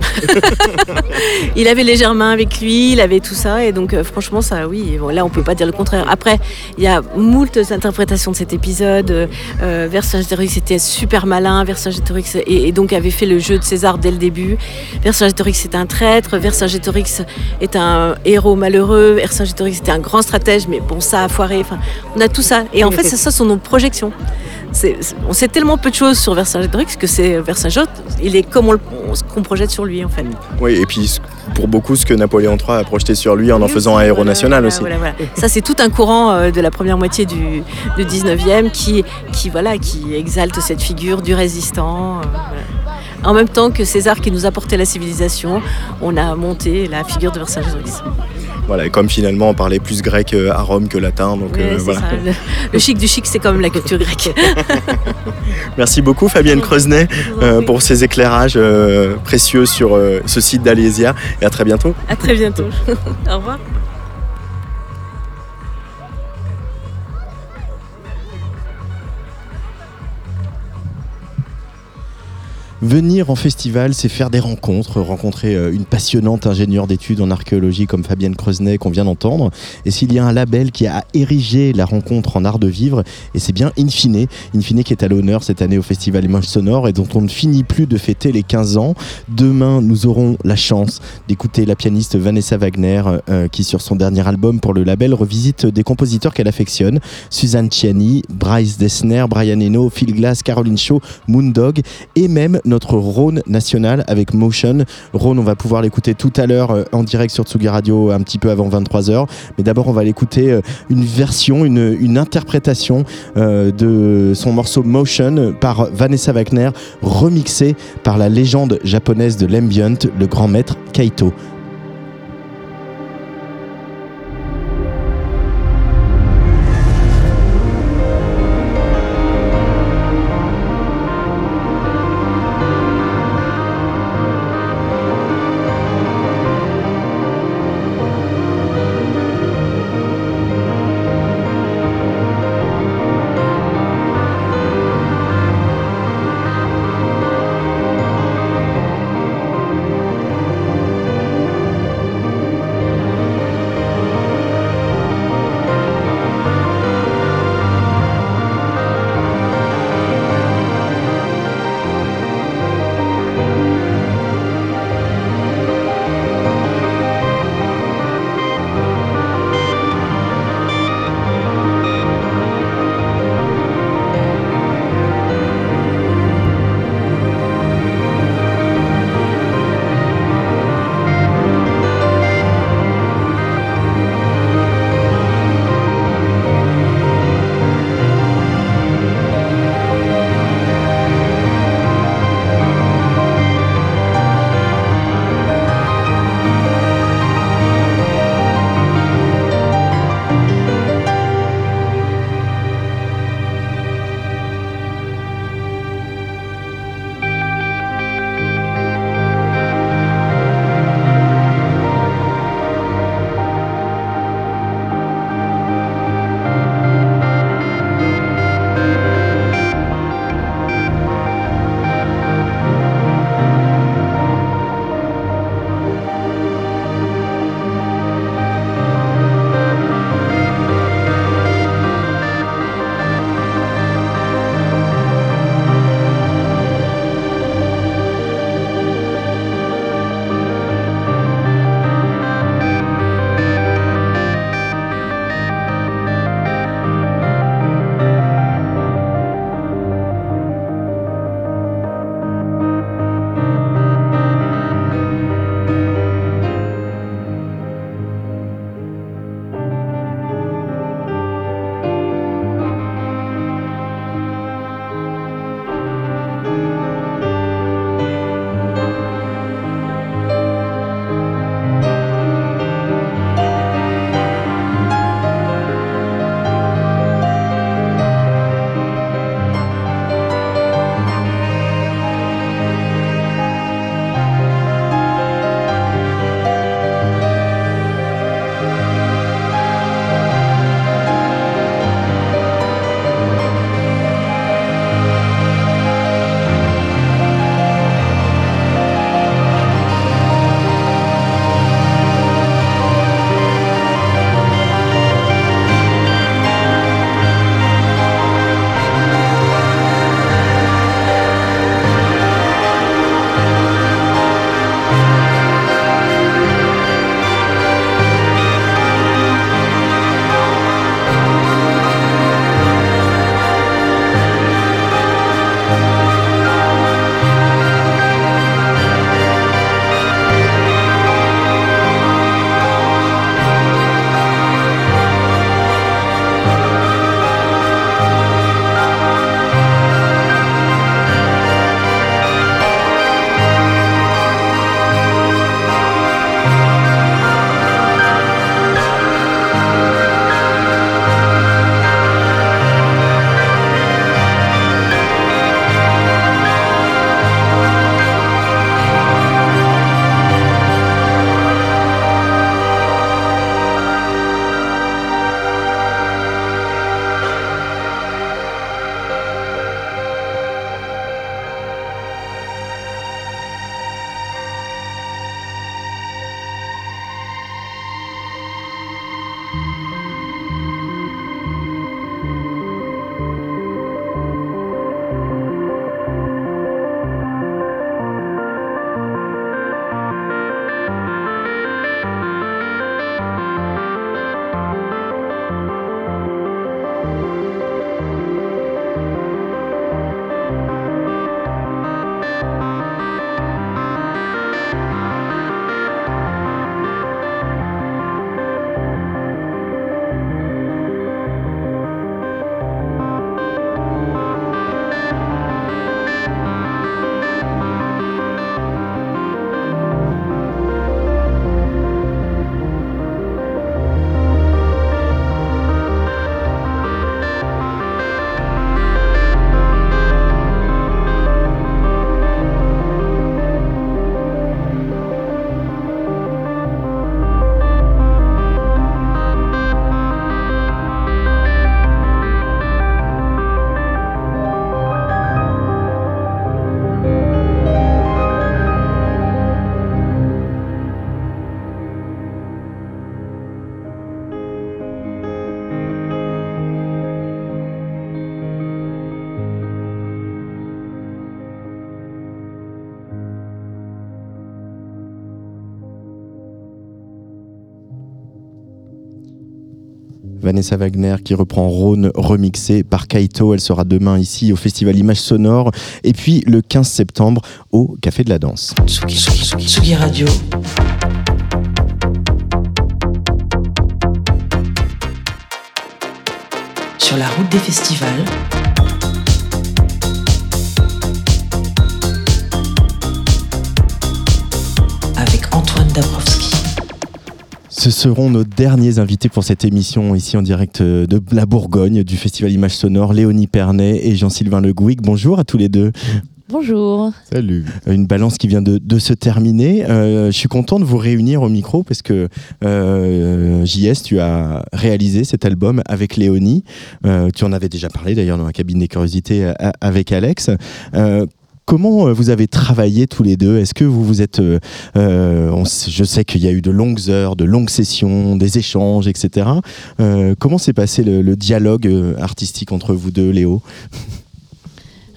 il avait les Germains avec lui, il avait tout ça, et donc euh, franchement, ça, oui, bon, là, on peut pas dire le contraire. Après, il y a moult interprétations de cet épisode. Euh, Vercingétorix était super malin, Vercingétorix et, et donc avait fait le jeu de César dès le début. Vercingétorix est un traître, Vercingétorix est un héros malheureux, Vercingétorix était un grand stratège, mais bon, ça a foiré. Enfin, on a tout ça, et en fait, c'est ça sont nos projections on sait tellement peu de choses sur Vercingétorix que c'est Vercingétorix, il est comme on, ce qu'on projette sur lui en fait. Oui, et puis pour beaucoup ce que Napoléon III a projeté sur lui en en faisant un héros national aussi. Ça c'est tout un courant euh, de la première moitié du, 19e qui, qui, voilà, qui exalte cette figure du résistant. Euh, en même temps que César qui nous apportait la civilisation, on a monté la figure de Vercingétorix. Voilà, et comme finalement on parlait plus grec euh, à Rome que latin, donc euh, voilà. Le, chic du chic, c'est quand même la culture grecque. Merci beaucoup Fabienne Creusnet euh, pour ces éclairages précieux sur ce site d'Alésia et à très bientôt. À très bientôt. Au revoir. Venir en festival, c'est faire des rencontres, rencontrer euh, une passionnante ingénieure d'études en archéologie comme Fabienne Creusenet qu'on vient d'entendre. Et s'il y a un label qui a érigé la rencontre en art de vivre, et c'est bien Infine, Infine qui est à l'honneur cette année au Festival Images Sonore et dont on ne finit plus de fêter les 15 ans. Demain, nous aurons la chance d'écouter la pianiste Vanessa Wagner euh, qui, sur son dernier album pour le label, revisite des compositeurs qu'elle affectionne Suzanne Ciani, Bryce Dessner, Brian Eno, Phil Glass, Caroline Shaw, Moondog et même notre Rhône national avec Motion. Rhône, on va pouvoir l'écouter tout à l'heure euh, en direct sur Tsugi Radio un petit peu avant 23h. Mais d'abord, on va l'écouter euh, une version, une, interprétation euh, de son morceau Motion par Vanessa Wagner, remixé par la légende japonaise de l'ambient, le grand maître Kaito. Wagner qui reprend Rhône remixé par Kaito. Elle sera demain ici au Festival Images Sonores et puis le 15 septembre au Café de la Danse. Sur la route des festivals. Ce seront nos derniers invités pour cette émission ici en direct de la Bourgogne du Festival Images Sonores, Léonie Pernet et Jean-Sylvain Le Gouic. Bonjour à tous les deux. Bonjour. Salut. Une balance qui vient de, de se terminer. Euh, je suis content de vous réunir au micro parce que euh, JS, tu as réalisé cet album avec Léonie. Euh, tu en avais déjà parlé d'ailleurs dans la cabine des curiosités euh, avec Alex. Comment euh, vous avez travaillé tous les deux? Est-ce que vous vous êtes... euh, euh, je sais qu'il y a eu de longues heures, de longues sessions, des échanges, etc. Euh, comment s'est passé le, dialogue artistique entre vous deux, Léo?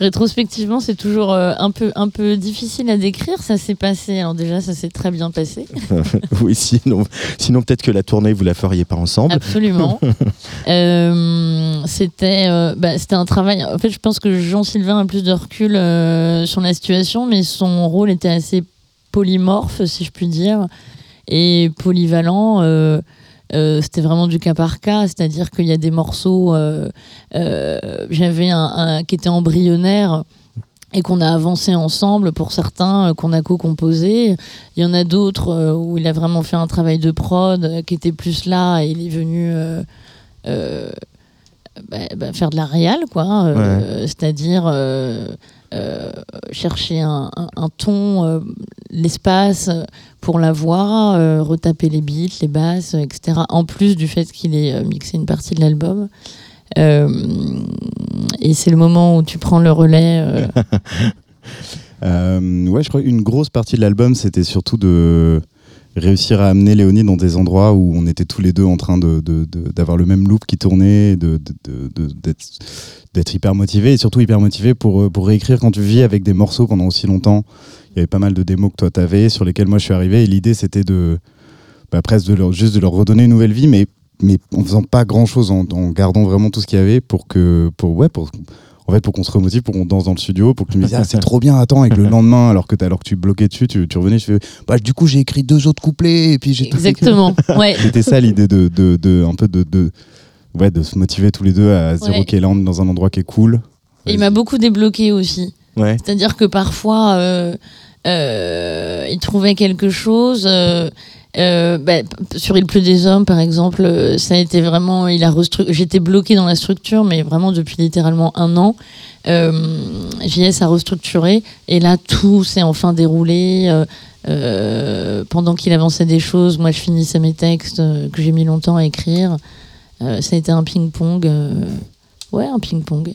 Rétrospectivement, c'est toujours euh, un, peu, un peu difficile à décrire. Ça s'est passé. Alors, déjà, ça s'est très bien passé. Oui, sinon, sinon peut-être que la tournée, vous la feriez pas ensemble. Absolument. Euh, c'était euh, bah, c'était un travail. En fait, je pense que Jean-Sylvain a plus de recul euh, sur la situation, mais son rôle était assez polymorphe, si je puis dire, et polyvalent. Euh, c'était vraiment du cas par cas, c'est-à-dire qu'il y a des morceaux. euh, euh, J'avais un, un qui était embryonnaire et qu'on a avancé ensemble pour certains, qu'on a co-composé. Il y en a d'autres où il a vraiment fait un travail de prod qui était plus là et il est venu euh, euh, bah, bah, faire de la réal, quoi. euh, C'est-à-dire chercher un, ton, euh, l'espace euh, pour la voix, euh, retaper les beats, les basses, euh, etc. En plus du fait qu'il ait euh, mixé une partie de l'album. Euh, et c'est le moment où tu prends le relais. euh, Euh, ouais, je crois qu'une grosse partie de l'album, c'était surtout de réussir à amener Léonie dans des endroits où on était tous les deux en train de, de- de- d'avoir le même loop qui tournait, d'être, hyper motivé et surtout hyper motivé pour, euh, pour réécrire quand tu vis avec des morceaux pendant aussi longtemps. Il y avait pas mal de démos que toi t'avais sur lesquels moi je suis arrivé et l'idée c'était de bah, presque juste de leur redonner une nouvelle vie, mais, mais en faisant pas grand chose, en, en gardant vraiment tout ce qu'il y avait pour que pour, ouais, pour, en fait, pour qu'on se remotive, pour qu'on danse dans le studio, pour que tu me dises, ah, c'est trop bien, attends, et que le lendemain, alors que, alors que tu bloquais dessus, tu, tu revenais, je fais, bah, du coup, j'ai écrit deux autres couplets, et puis j'ai tout. Exactement. Ouais. C'était ça l'idée de, de, de- un peu de, de, ouais, de se motiver tous les deux à se dire, Ouais. ok, là, on est dans un endroit qui est cool. Et il m'a beaucoup débloqué aussi. Ouais. C'est-à-dire que parfois, euh, euh, il trouvait quelque chose. euh, euh, bah, sur Il pleut des hommes, par exemple, euh, ça a été vraiment. Il a J'étais bloquée dans la structure, mais vraiment depuis littéralement un an. Euh, JS a restructuré et là tout s'est enfin déroulé. euh, pendant qu'il avançait des choses, moi je finissais mes textes que j'ai mis longtemps à écrire. Ça a été un ping-pong. ouais, un ping-pong.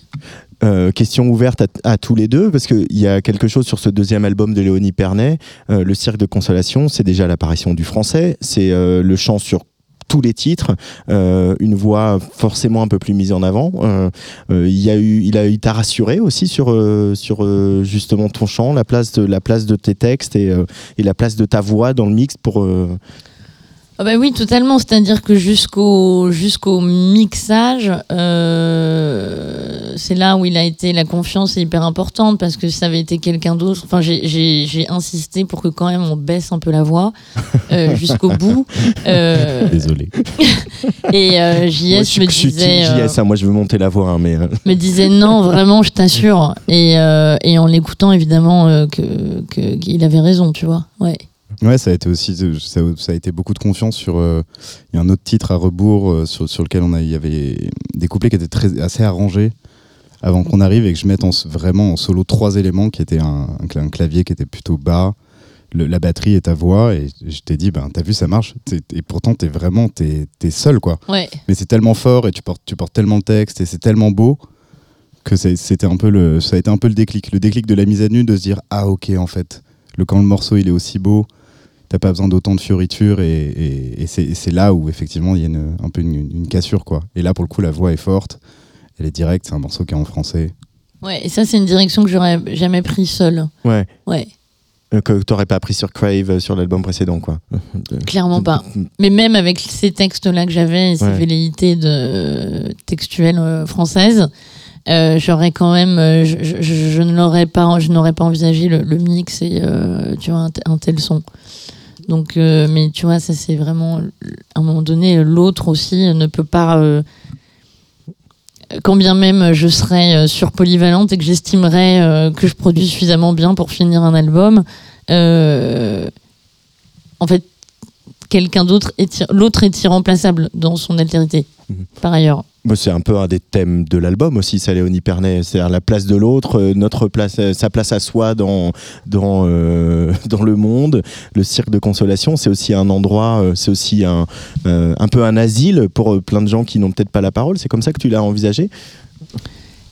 Euh, question ouverte à, tous les deux, parce qu'il y a quelque chose sur ce deuxième album de Léonie Pernet, euh, Le Cirque de Consolation, c'est déjà l'apparition du français, c'est euh, le chant sur tous les titres, une voix forcément un peu plus mise en avant. Il a eu, il a, il t'a rassuré aussi sur sur justement ton chant, la place de la place de tes textes et, et la place de ta voix dans le mix pour. Ah bah oui, totalement. C'est-à-dire que jusqu'au jusqu'au mixage, euh, c'est là où il a été la confiance est hyper importante parce que si ça avait été quelqu'un d'autre. Enfin, j'ai- insisté pour que quand même on baisse un peu la voix euh, jusqu'au bout. Euh, Désolé. et euh, moi, JS je, me disait, JS, hein, moi je veux monter la voix, hein, mais me disait non, vraiment, je t'assure. Et, et en l'écoutant, évidemment, que qu'il avait raison, tu vois. Ouais. Ouais, ça a été aussi, ça, ça a été beaucoup de confiance sur. euh, Il y a un autre titre à rebours euh, sur, sur lequel on a, y avait des couplets qui étaient très, assez arrangés avant qu'on arrive et que je mette en, vraiment en solo trois éléments qui étaient un, un cla- un clavier qui était plutôt bas, le- la batterie et ta voix. Et je t'ai dit, ben, t'as vu, ça marche. Et pourtant, t'es vraiment, t'es es seul, quoi. Ouais. Mais c'est tellement fort et tu portes, tu portes tellement le texte et c'est tellement beau que c'était un peu le, ça a été un peu le déclic, le déclic de la mise à nu de se dire ah ok en fait, le quand le morceau il est aussi beau, t'as pas besoin d'autant de fioritures et, et- et c'est là où effectivement il y a une, un peu une, une cassure quoi. Et là pour le coup la voix est forte, elle est directe, c'est un morceau qui est en français. Ouais. Et ça, c'est une direction que j'aurais jamais pris seule. ouais. Ouais. Euh, que t'aurais pas appris sur Crave euh, sur l'album précédent, quoi. Clairement pas. Mais même avec ces textes-là que j'avais et ces Ouais. velléités de textuelles euh, françaises, euh, j'aurais quand même, euh, je, je- je- je ne l'aurais pas, je n'aurais pas envisagé le, le mix et euh, tu vois un tel son. Donc, euh, mais tu vois, ça c'est vraiment à un moment donné, l'autre aussi ne peut pas. euh, quand bien même je serais euh, surpolyvalente et que j'estimerais que je produis suffisamment bien pour finir un album, en fait, quelqu'un d'autre est l'autre est irremplaçable dans son altérité. Mhm. Par ailleurs. Bah, c'est un peu un des thèmes de l'album aussi, ça, Léonie Pernet. C'est-à-dire la place de l'autre, euh, notre place, euh, sa place à soi dans, dans, euh, dans le monde. Le cirque de consolation, c'est aussi un endroit, c'est aussi un, euh, un peu un asile pour plein de gens qui n'ont peut-être pas la parole. C'est comme ça que tu l'as envisagé?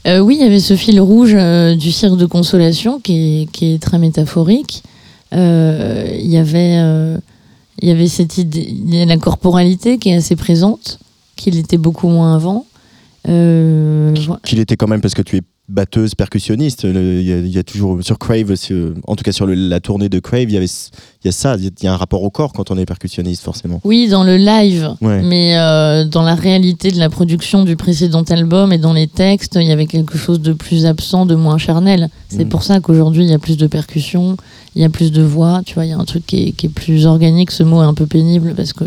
Euh, oui, il y avait ce fil rouge du cirque de consolation qui est, qui est très métaphorique. Il y avait, il y avait cette idée, il y a la corporalité qui est assez présente, qu'il était beaucoup moins avant. Euh. Qu'il était quand même, parce que tu es batteuse, percussionniste. Il y, a- il y a toujours, sur Crave, en tout cas sur le- la tournée de Crave, il y, avait, il y a ça, il y a un rapport au corps quand on est percussionniste, forcément. Oui, dans le live, Ouais. mais euh, dans la réalité de la production du précédent album et dans les textes, il y avait quelque chose de plus absent, de moins charnel. C'est Mm. pour ça qu'aujourd'hui, il y a plus de percussions, il y a plus de voix. Tu vois, il y a un truc qui est, qui est plus organique. Ce mot est un peu pénible parce que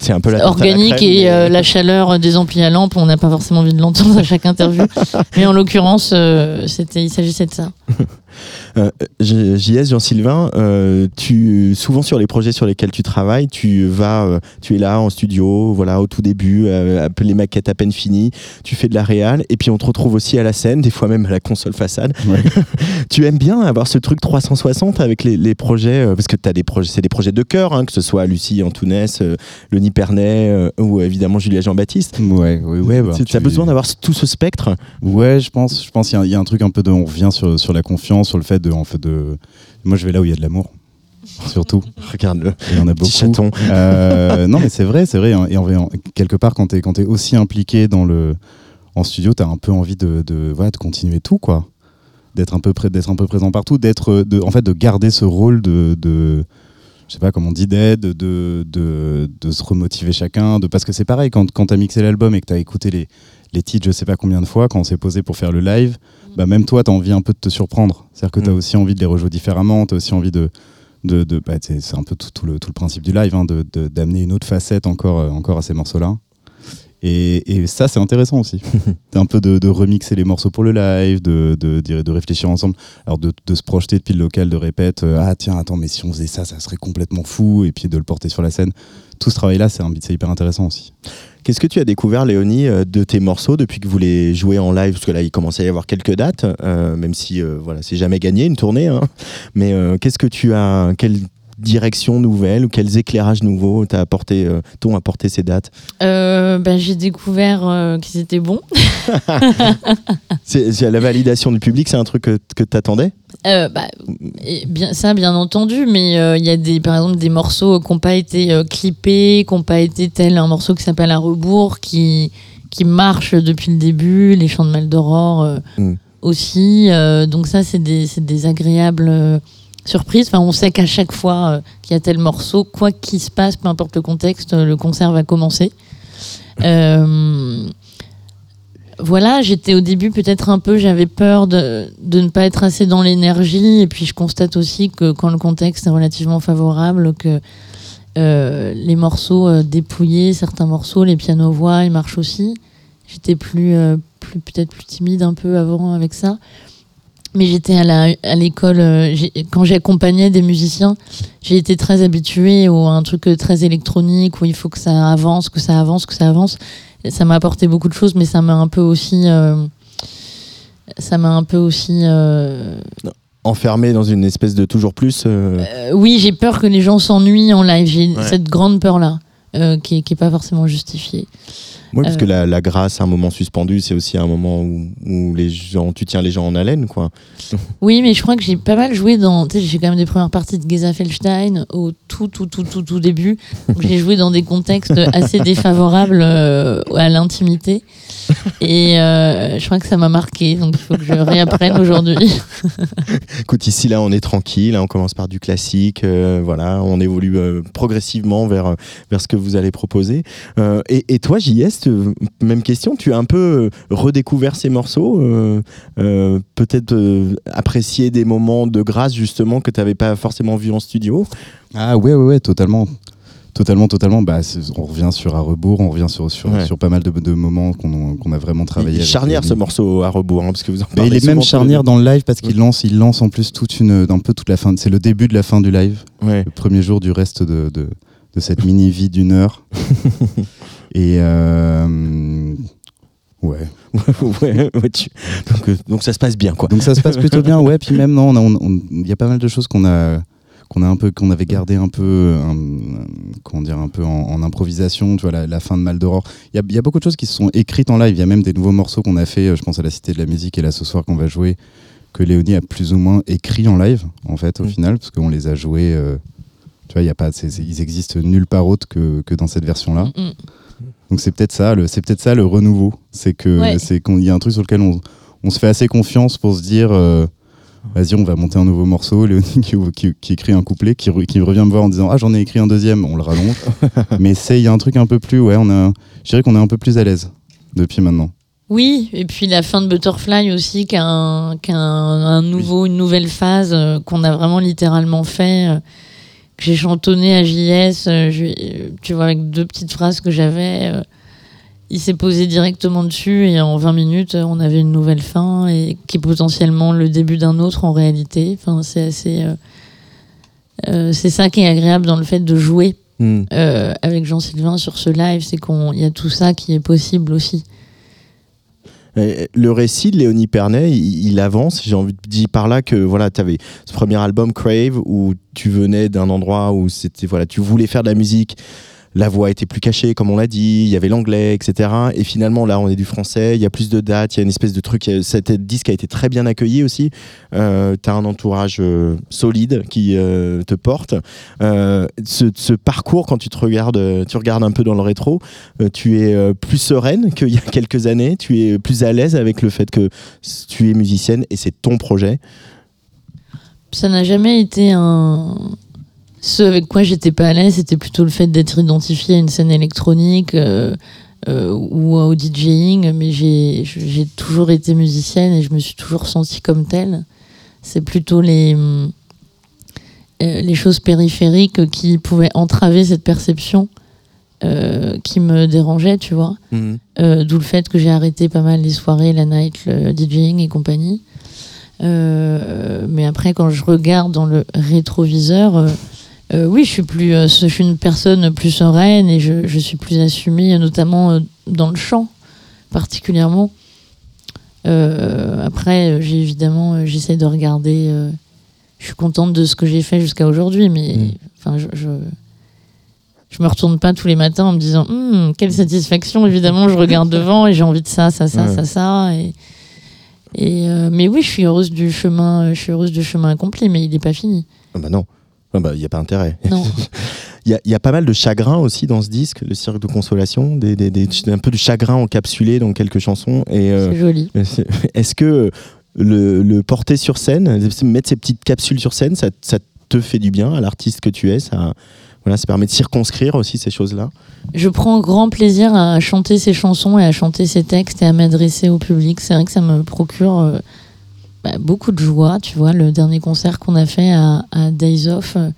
C'est un peu la organique crème, et mais- euh, la chaleur des amplis à lampe, on n'a pas forcément envie de l'entendre à chaque interview. mais en l'occurrence, euh, c'était, il s'agissait de ça. Euh, JS Jean-Sylvain, euh, tu souvent sur les projets sur lesquels tu travailles, tu vas, euh, tu es là en studio, voilà au tout début, euh, les maquettes à peine finies, tu fais de la réal et puis on te retrouve aussi à la scène, des fois même à la console façade. Ouais. tu aimes bien avoir ce truc 360 avec les, les projets parce que as des projets, c'est des projets de cœur, hein, que ce soit Lucie Antounès, le Pernet ou évidemment Julia Jean-Baptiste. Ouais, ouais, ouais. bah, tu as besoin d'avoir tout ce spectre? Ouais, je pense. Je pense qu'il y a- il y, a un truc un peu de. On revient sur, sur la confiance, sur le fait de, en fait de. Moi, je vais là où il y a de l'amour, surtout. Regarde-le, Il y en a beaucoup. petit chaton. Euh, non, mais c'est vrai, c'est vrai. Et en, en- quelque part, quand t'es quand es aussi impliqué dans le en studio, t'as un peu envie de, de, voilà, de continuer tout, quoi. D'être un peu près, d'être un peu présent partout, d'être, en fait, de garder ce rôle de, de je sais pas comment on dit, d'aide, de, de, de se remotiver chacun, de parce que c'est pareil quand, quand t'as mixé l'album et que t'as écouté les, les titres, je sais pas combien de fois, quand on s'est posé pour faire le live, bah même toi, t'as envie un peu de te surprendre. C'est-à-dire que t'as Mm. aussi envie de les rejouer différemment, t'as aussi envie de de, de bah, c'est un peu tout, tout le, tout le principe du live, hein, d'amener une autre facette encore, euh, encore à ces morceaux-là. Et, et ça, c'est intéressant aussi. C'est un peu de, de remixer les morceaux pour le live, de, de, de, réfléchir ensemble. Alors, de, de se projeter depuis le local de répète, euh, ah tiens, attends, mais si on faisait ça, ça serait complètement fou, et puis de le porter sur la scène. Tout ce travail-là, c'est un- c'est hyper intéressant aussi. Qu'est-ce que tu as découvert, Léonie, euh, de tes morceaux depuis que vous les jouez en live? Parce que là, il commençait à y avoir quelques dates, euh, même si euh, voilà, c'est jamais gagné une tournée. hein. Mais qu'est-ce que tu as Quelle direction nouvelle ou quels éclairages nouveaux t'as apporté, euh, t'ont apporté ces dates? Euh, bah, j'ai découvert euh, qu'ils étaient bons. c'est, la validation du public, c'est un truc que, que t'attendais? Euh, bah, bien, ça, bien entendu, mais euh, il y a des, par exemple des morceaux qui n'ont pas été clippés, qui n'ont pas été tel un morceau qui s'appelle À rebours, qui, qui marche depuis le début, Les Chants de Mal d'Aurore euh, Mm. aussi. donc, ça, c'est des, c'est des agréables surprises. Enfin, on sait qu'à chaque fois euh, qu'il y a tel morceau, quoi qu'il se passe, peu importe le contexte, euh, le concert va commencer. Euh, voilà, j'étais au début peut-être un peu, j'avais peur de, de ne pas être assez dans l'énergie. Et puis je constate aussi que quand le contexte est relativement favorable, que euh, les morceaux dépouillés, certains morceaux, les pianos-voix, ils marchent aussi. J'étais plus, plus peut-être plus timide un peu avant avec ça. Mais j'étais à la- à l'école, euh, j'ai- quand j'accompagnais des musiciens, j'ai été très habituée au- à un truc euh, très électronique où il faut que ça avance, que ça avance, que ça avance. Et ça m'a apporté beaucoup de choses, mais ça m'a un peu aussi. euh, ça m'a un peu aussi. euh, Enfermé dans une espèce de toujours plus. euh, oui, j'ai peur que les gens s'ennuient en live. J'ai Ouais. cette grande peur-là. Euh, qui, est, qui est pas forcément justifié. Oui, parce Euh. que la, la grâce, un moment suspendu, c'est aussi un moment où, où les gens, tu tiens les gens en haleine, quoi. Oui, mais je crois que j'ai pas mal joué dans. Tu sais, j'ai quand même des premières parties de Geza Felstein au tout, tout, tout, tout, tout début. j'ai joué dans des contextes assez défavorables euh, à l'intimité. Et euh, je crois que ça m'a marqué, donc il faut que je réapprenne aujourd'hui. Écoute, ici, là, on est tranquille, hein, on commence par du classique, euh, voilà, on évolue euh, progressivement vers, euh, vers ce que vous allez proposer. Euh, et, et toi, JS, euh, même question, tu as un peu euh, redécouvert ces morceaux, euh, peut-être apprécié des moments de grâce, justement, que tu n'avais pas forcément vu en studio? Ah ouais, ouais, ouais, totalement. Totalement, totalement. Bah, on revient sur à rebours, on revient sur, sur, Ouais. sur pas mal de, de moments qu'on a vraiment travaillé. Il est charnière ce morceau à rebours, hein, parce que vous en parlez il est même charnière dans le live parce qu'il lance, il lance en plus toute une, un peu toute la fin. C'est le début de la fin du live, Ouais. le premier jour du reste de, de, de cette mini vie d'une heure. Et euh, ouais. ouais, ouais, tu- donc, euh, donc ça se passe bien, quoi. Donc ça se passe plutôt bien, ouais. Puis même non, il y a pas mal de choses qu'on a qu'on a un peu qu'on avait gardé un peu un- comment dire un peu en, en improvisation tu vois la, la fin de Mal d'Aurore il y a, il y a beaucoup de choses qui se sont écrites en live il y a même des nouveaux morceaux qu'on a fait euh, je pense à la Cité de la Musique et là ce soir qu'on va jouer que Léonie a plus ou moins écrit en live en fait au Mm. final parce qu'on les a joués euh, tu vois il y a pas ils existent nulle part autre que, que dans cette version là Mm, mm. donc c'est peut-être ça, le, c'est peut-être ça le renouveau, c'est que Ouais. c'est qu'il y a un truc sur lequel on, on se fait assez confiance pour se dire, euh, vas-y, on va monter un nouveau morceau. Léonie qui, qui- qui écrit un couplet, qui, qui revient me voir en disant, ah j'en ai écrit un deuxième, on le rallonge. Mais c'est il y a un truc un peu plus, ouais, on a, je dirais qu'on est un peu plus à l'aise depuis maintenant. Oui, et puis la fin de Butterfly aussi, qui a un, qui a un- un nouveau, une nouvelle phase euh, qu'on a vraiment littéralement fait, euh, j'ai chantonné à JS, euh, je- tu vois, avec deux petites phrases que j'avais. euh, il s'est posé directement dessus et en 20 minutes, euh, on avait une nouvelle fin et qui est potentiellement le début d'un autre en réalité. Enfin, c'est assez. euh, c'est ça qui est agréable dans le fait de jouer Hmm. euh, avec Jean-Sylvain sur ce live, c'est qu'il y a tout ça qui est possible aussi. Euh, Le récit de Léonie Pernet, il, avance. J'ai envie de dire par là que voilà, tu avais ce premier album Crave où tu venais d'un endroit où c'était voilà, tu voulais faire de la musique. La voix était plus cachée, comme on l'a dit. Il y avait l'anglais, etc. Et finalement, là, on est du français. Il y a plus de dates. Il y a une espèce de truc. Cet disque a été très bien accueilli aussi. Euh, tu as un entourage euh, solide qui euh, te porte. Euh, ce, ce parcours, quand tu te regardes, tu regardes un peu dans le rétro, euh, tu es euh, plus sereine qu'il y a quelques années, tu es plus à l'aise avec le fait que tu es musicienne et c'est ton projet. Ça n'a jamais été un. Ce avec quoi j'étais pas à l'aise, c'était plutôt le fait d'être identifié à une scène électronique euh, euh, ou au DJing, mais j'ai toujours été musicienne et je me suis toujours sentie comme telle. C'est plutôt les, euh, les choses périphériques qui pouvaient entraver cette perception euh, qui me dérangeaient, tu vois. Euh, D'où le fait que j'ai arrêté pas mal les soirées, la night, le DJing et compagnie. Euh, mais après, quand je regarde dans le rétroviseur, euh, oui, je suis plus, euh, je suis une personne plus sereine et je, je suis plus assumée, notamment euh, dans le chant, particulièrement. Après, j'ai évidemment, j'essaie de regarder. je suis contente de ce que j'ai fait jusqu'à aujourd'hui, mais Mm. enfin, je, je je me retourne pas tous les matins en me disant Hum, quelle satisfaction. Évidemment, je regarde devant et j'ai envie de ça, ça, ça, Ouais. ça, ça. Et, et mais oui, je suis heureuse du chemin. Je suis heureuse du chemin accompli, mais il n'est pas fini. Ah bah non. Il n'y a pas intérêt. Il y, y a pas mal de chagrin aussi dans ce disque, le cirque de consolation, des, des- des- un peu de chagrin encapsulé dans quelques chansons. Et euh, C'est joli. est-ce que le, le porter sur scène, mettre ces petites capsules sur scène, ça, ça te fait du bien à l'artiste que tu es? Ça, voilà, ça permet de circonscrire aussi ces choses-là? Je prends grand plaisir à chanter ces chansons et à chanter ces textes et à m'adresser au public. C'est vrai que ça me procure euh, bah, beaucoup de joie. Tu vois, le dernier concert qu'on a fait à, Days Off, euh,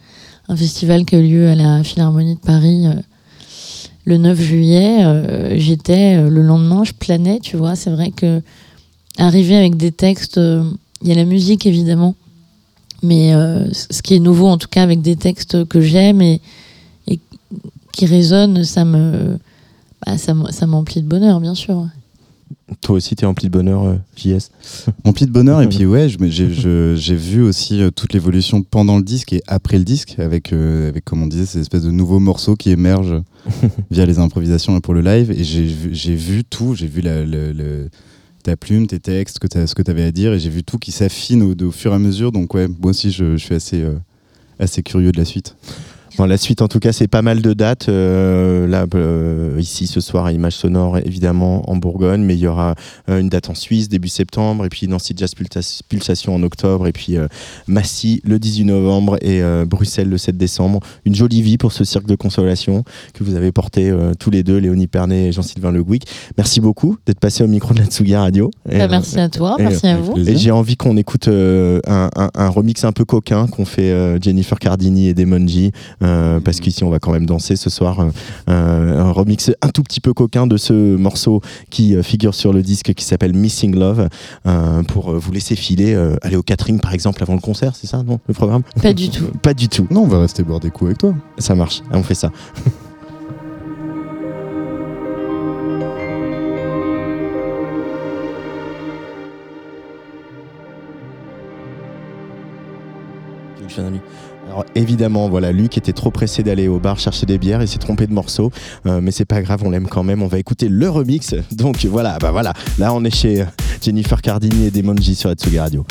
un festival qui a eu lieu à la Philharmonie de Paris euh, le 9 juillet, euh, j'étais le lendemain, je planais. Tu vois, c'est vrai que arriver avec des textes, il y a la musique évidemment, mais ce qui est nouveau en tout cas avec des textes que j'aime et qui résonne, ça me, bah, ça m'emplit de bonheur, bien sûr. Toi aussi, t'es rempli de bonheur, euh, JS. Rempli de bonheur, et puis ouais, j'ai vu aussi euh, toute l'évolution pendant le disque et après le disque, avec, euh, avec comme on disait, ces espèces de nouveaux morceaux qui émergent via les improvisations et pour le live. Et j'ai vu, tout, j'ai vu la, le- ta plume, tes textes, que ce que tu avais à dire, et j'ai vu tout qui s'affine au, au fur et à mesure. Donc ouais, moi aussi, je, je suis assez, euh, assez curieux de la suite. Bon, la suite, en tout cas, c'est pas mal de dates. euh, là, euh, ici, ce soir, à Image Sonore, évidemment, en Bourgogne, mais il y aura euh, une date en Suisse, début septembre, et puis Nancy Jazz Pulsa- Pulsation en octobre, et puis Massy le 18 novembre, et Bruxelles le 7 décembre. Une jolie vie pour ce cirque de consolation que vous avez porté tous les deux, Léonie Pernet et Jean-Sylvain Le Gouic. Merci beaucoup d'être passé au micro de la Tsugi Radio. Et, Bah, merci à toi, et, merci à vous. et j'ai envie qu'on écoute un, un- un remix un peu coquin qu'ont fait Jennifer Cardini et Demonji, euh, parce qu'ici on va quand même danser ce soir. euh, euh, un remix un tout petit peu coquin de ce morceau qui euh, figure sur le disque qui s'appelle Missing Love, euh, pour euh, vous laisser filer, euh, aller au catering par exemple avant le concert, c'est ça, non, le programme? Pas du tout. Pas du tout. Non, on va rester boire des coups avec toi. Ça marche, on fait ça. Alors évidemment, voilà, Luc était trop pressé d'aller au bar chercher des bières, il s'est trompé de morceau, euh, mais c'est pas grave, on l'aime quand même. On va écouter le remix. Donc voilà, bah voilà, là on est chez euh, Jennifer Cardini et Demonji sur Atsugi Radio.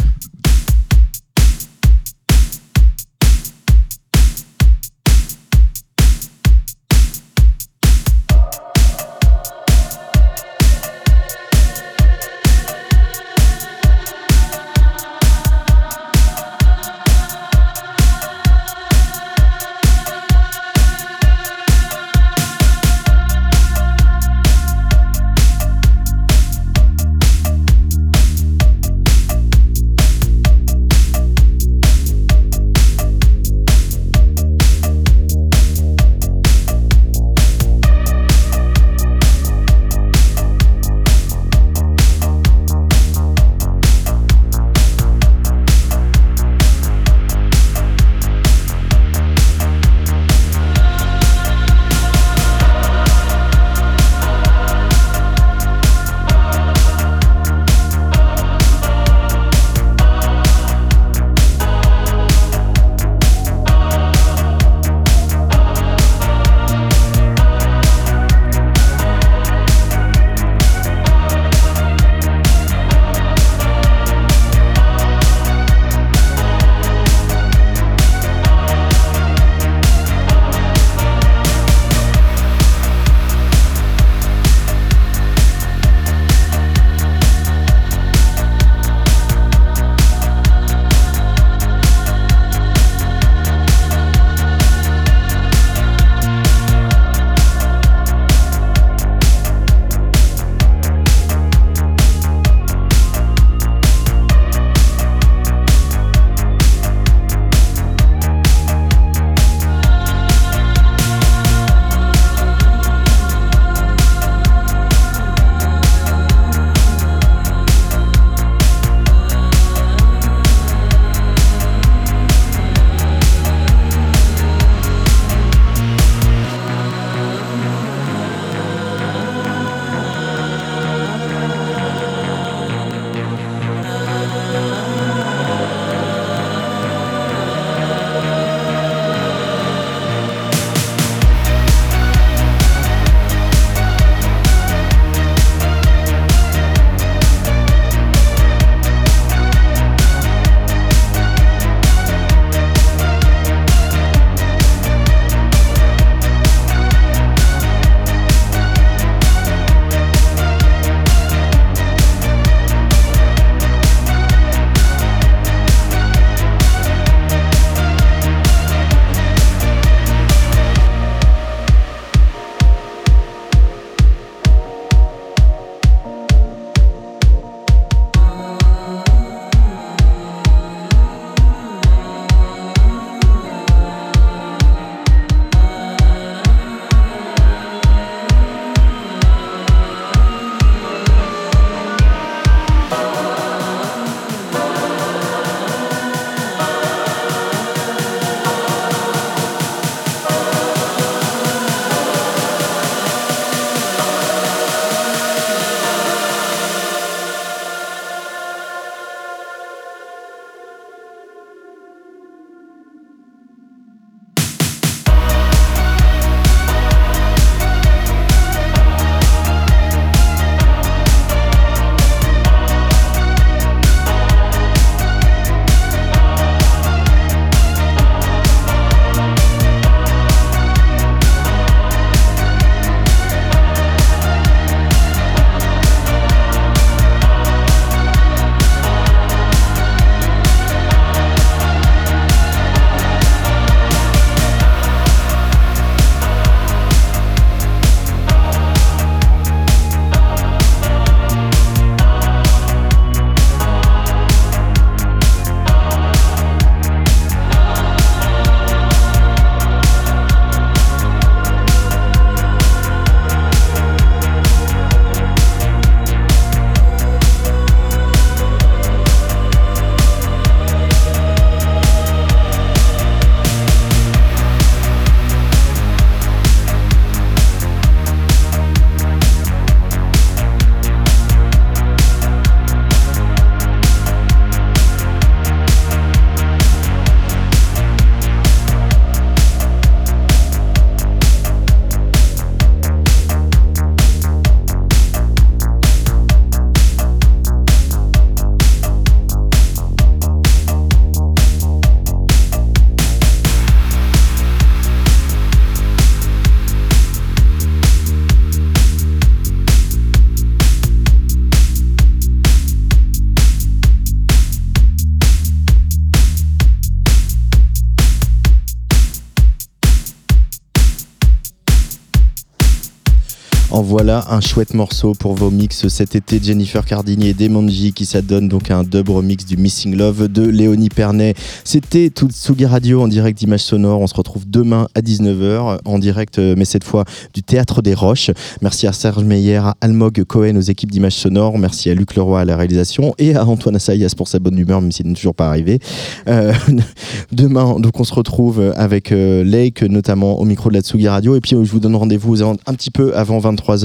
Voilà un chouette morceau pour vos mix cet été. Jennifer Cardini et Demonji qui s'adonnent donc à un dub remix du Missing Love de Léonie Pernet. C'était Tsugi Radio en direct d'Images Sonores. On se retrouve demain à 19h en direct, euh, mais cette fois du Théâtre des Roches. Merci à Serge Meyer, à Almog Cohen aux équipes d'Images Sonores. Merci à Luc Leroy à la réalisation et à Antoine Assayas pour sa bonne humeur, même s'il n'est toujours pas arrivé. Euh, demain, donc on se retrouve avec euh, Lake, notamment au micro de la Tsugi Radio. Et puis je vous donne rendez-vous un petit peu avant 23h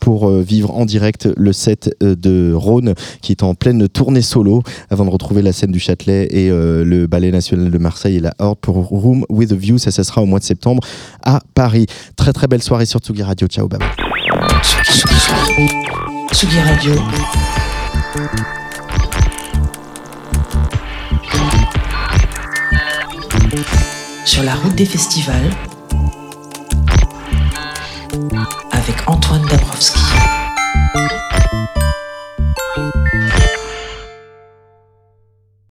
pour euh, vivre en direct le set euh, de Rhône qui est en pleine tournée solo avant de retrouver la scène du Châtelet et euh, le Ballet National de Marseille et la Horde pour Room with a View. Ça, ça sera au mois de septembre à Paris. Très très belle soirée sur Tsugi Radio. Ciao, bye. Tsugi Radio. Sur la route des festivals avec Antoine Dabrowski.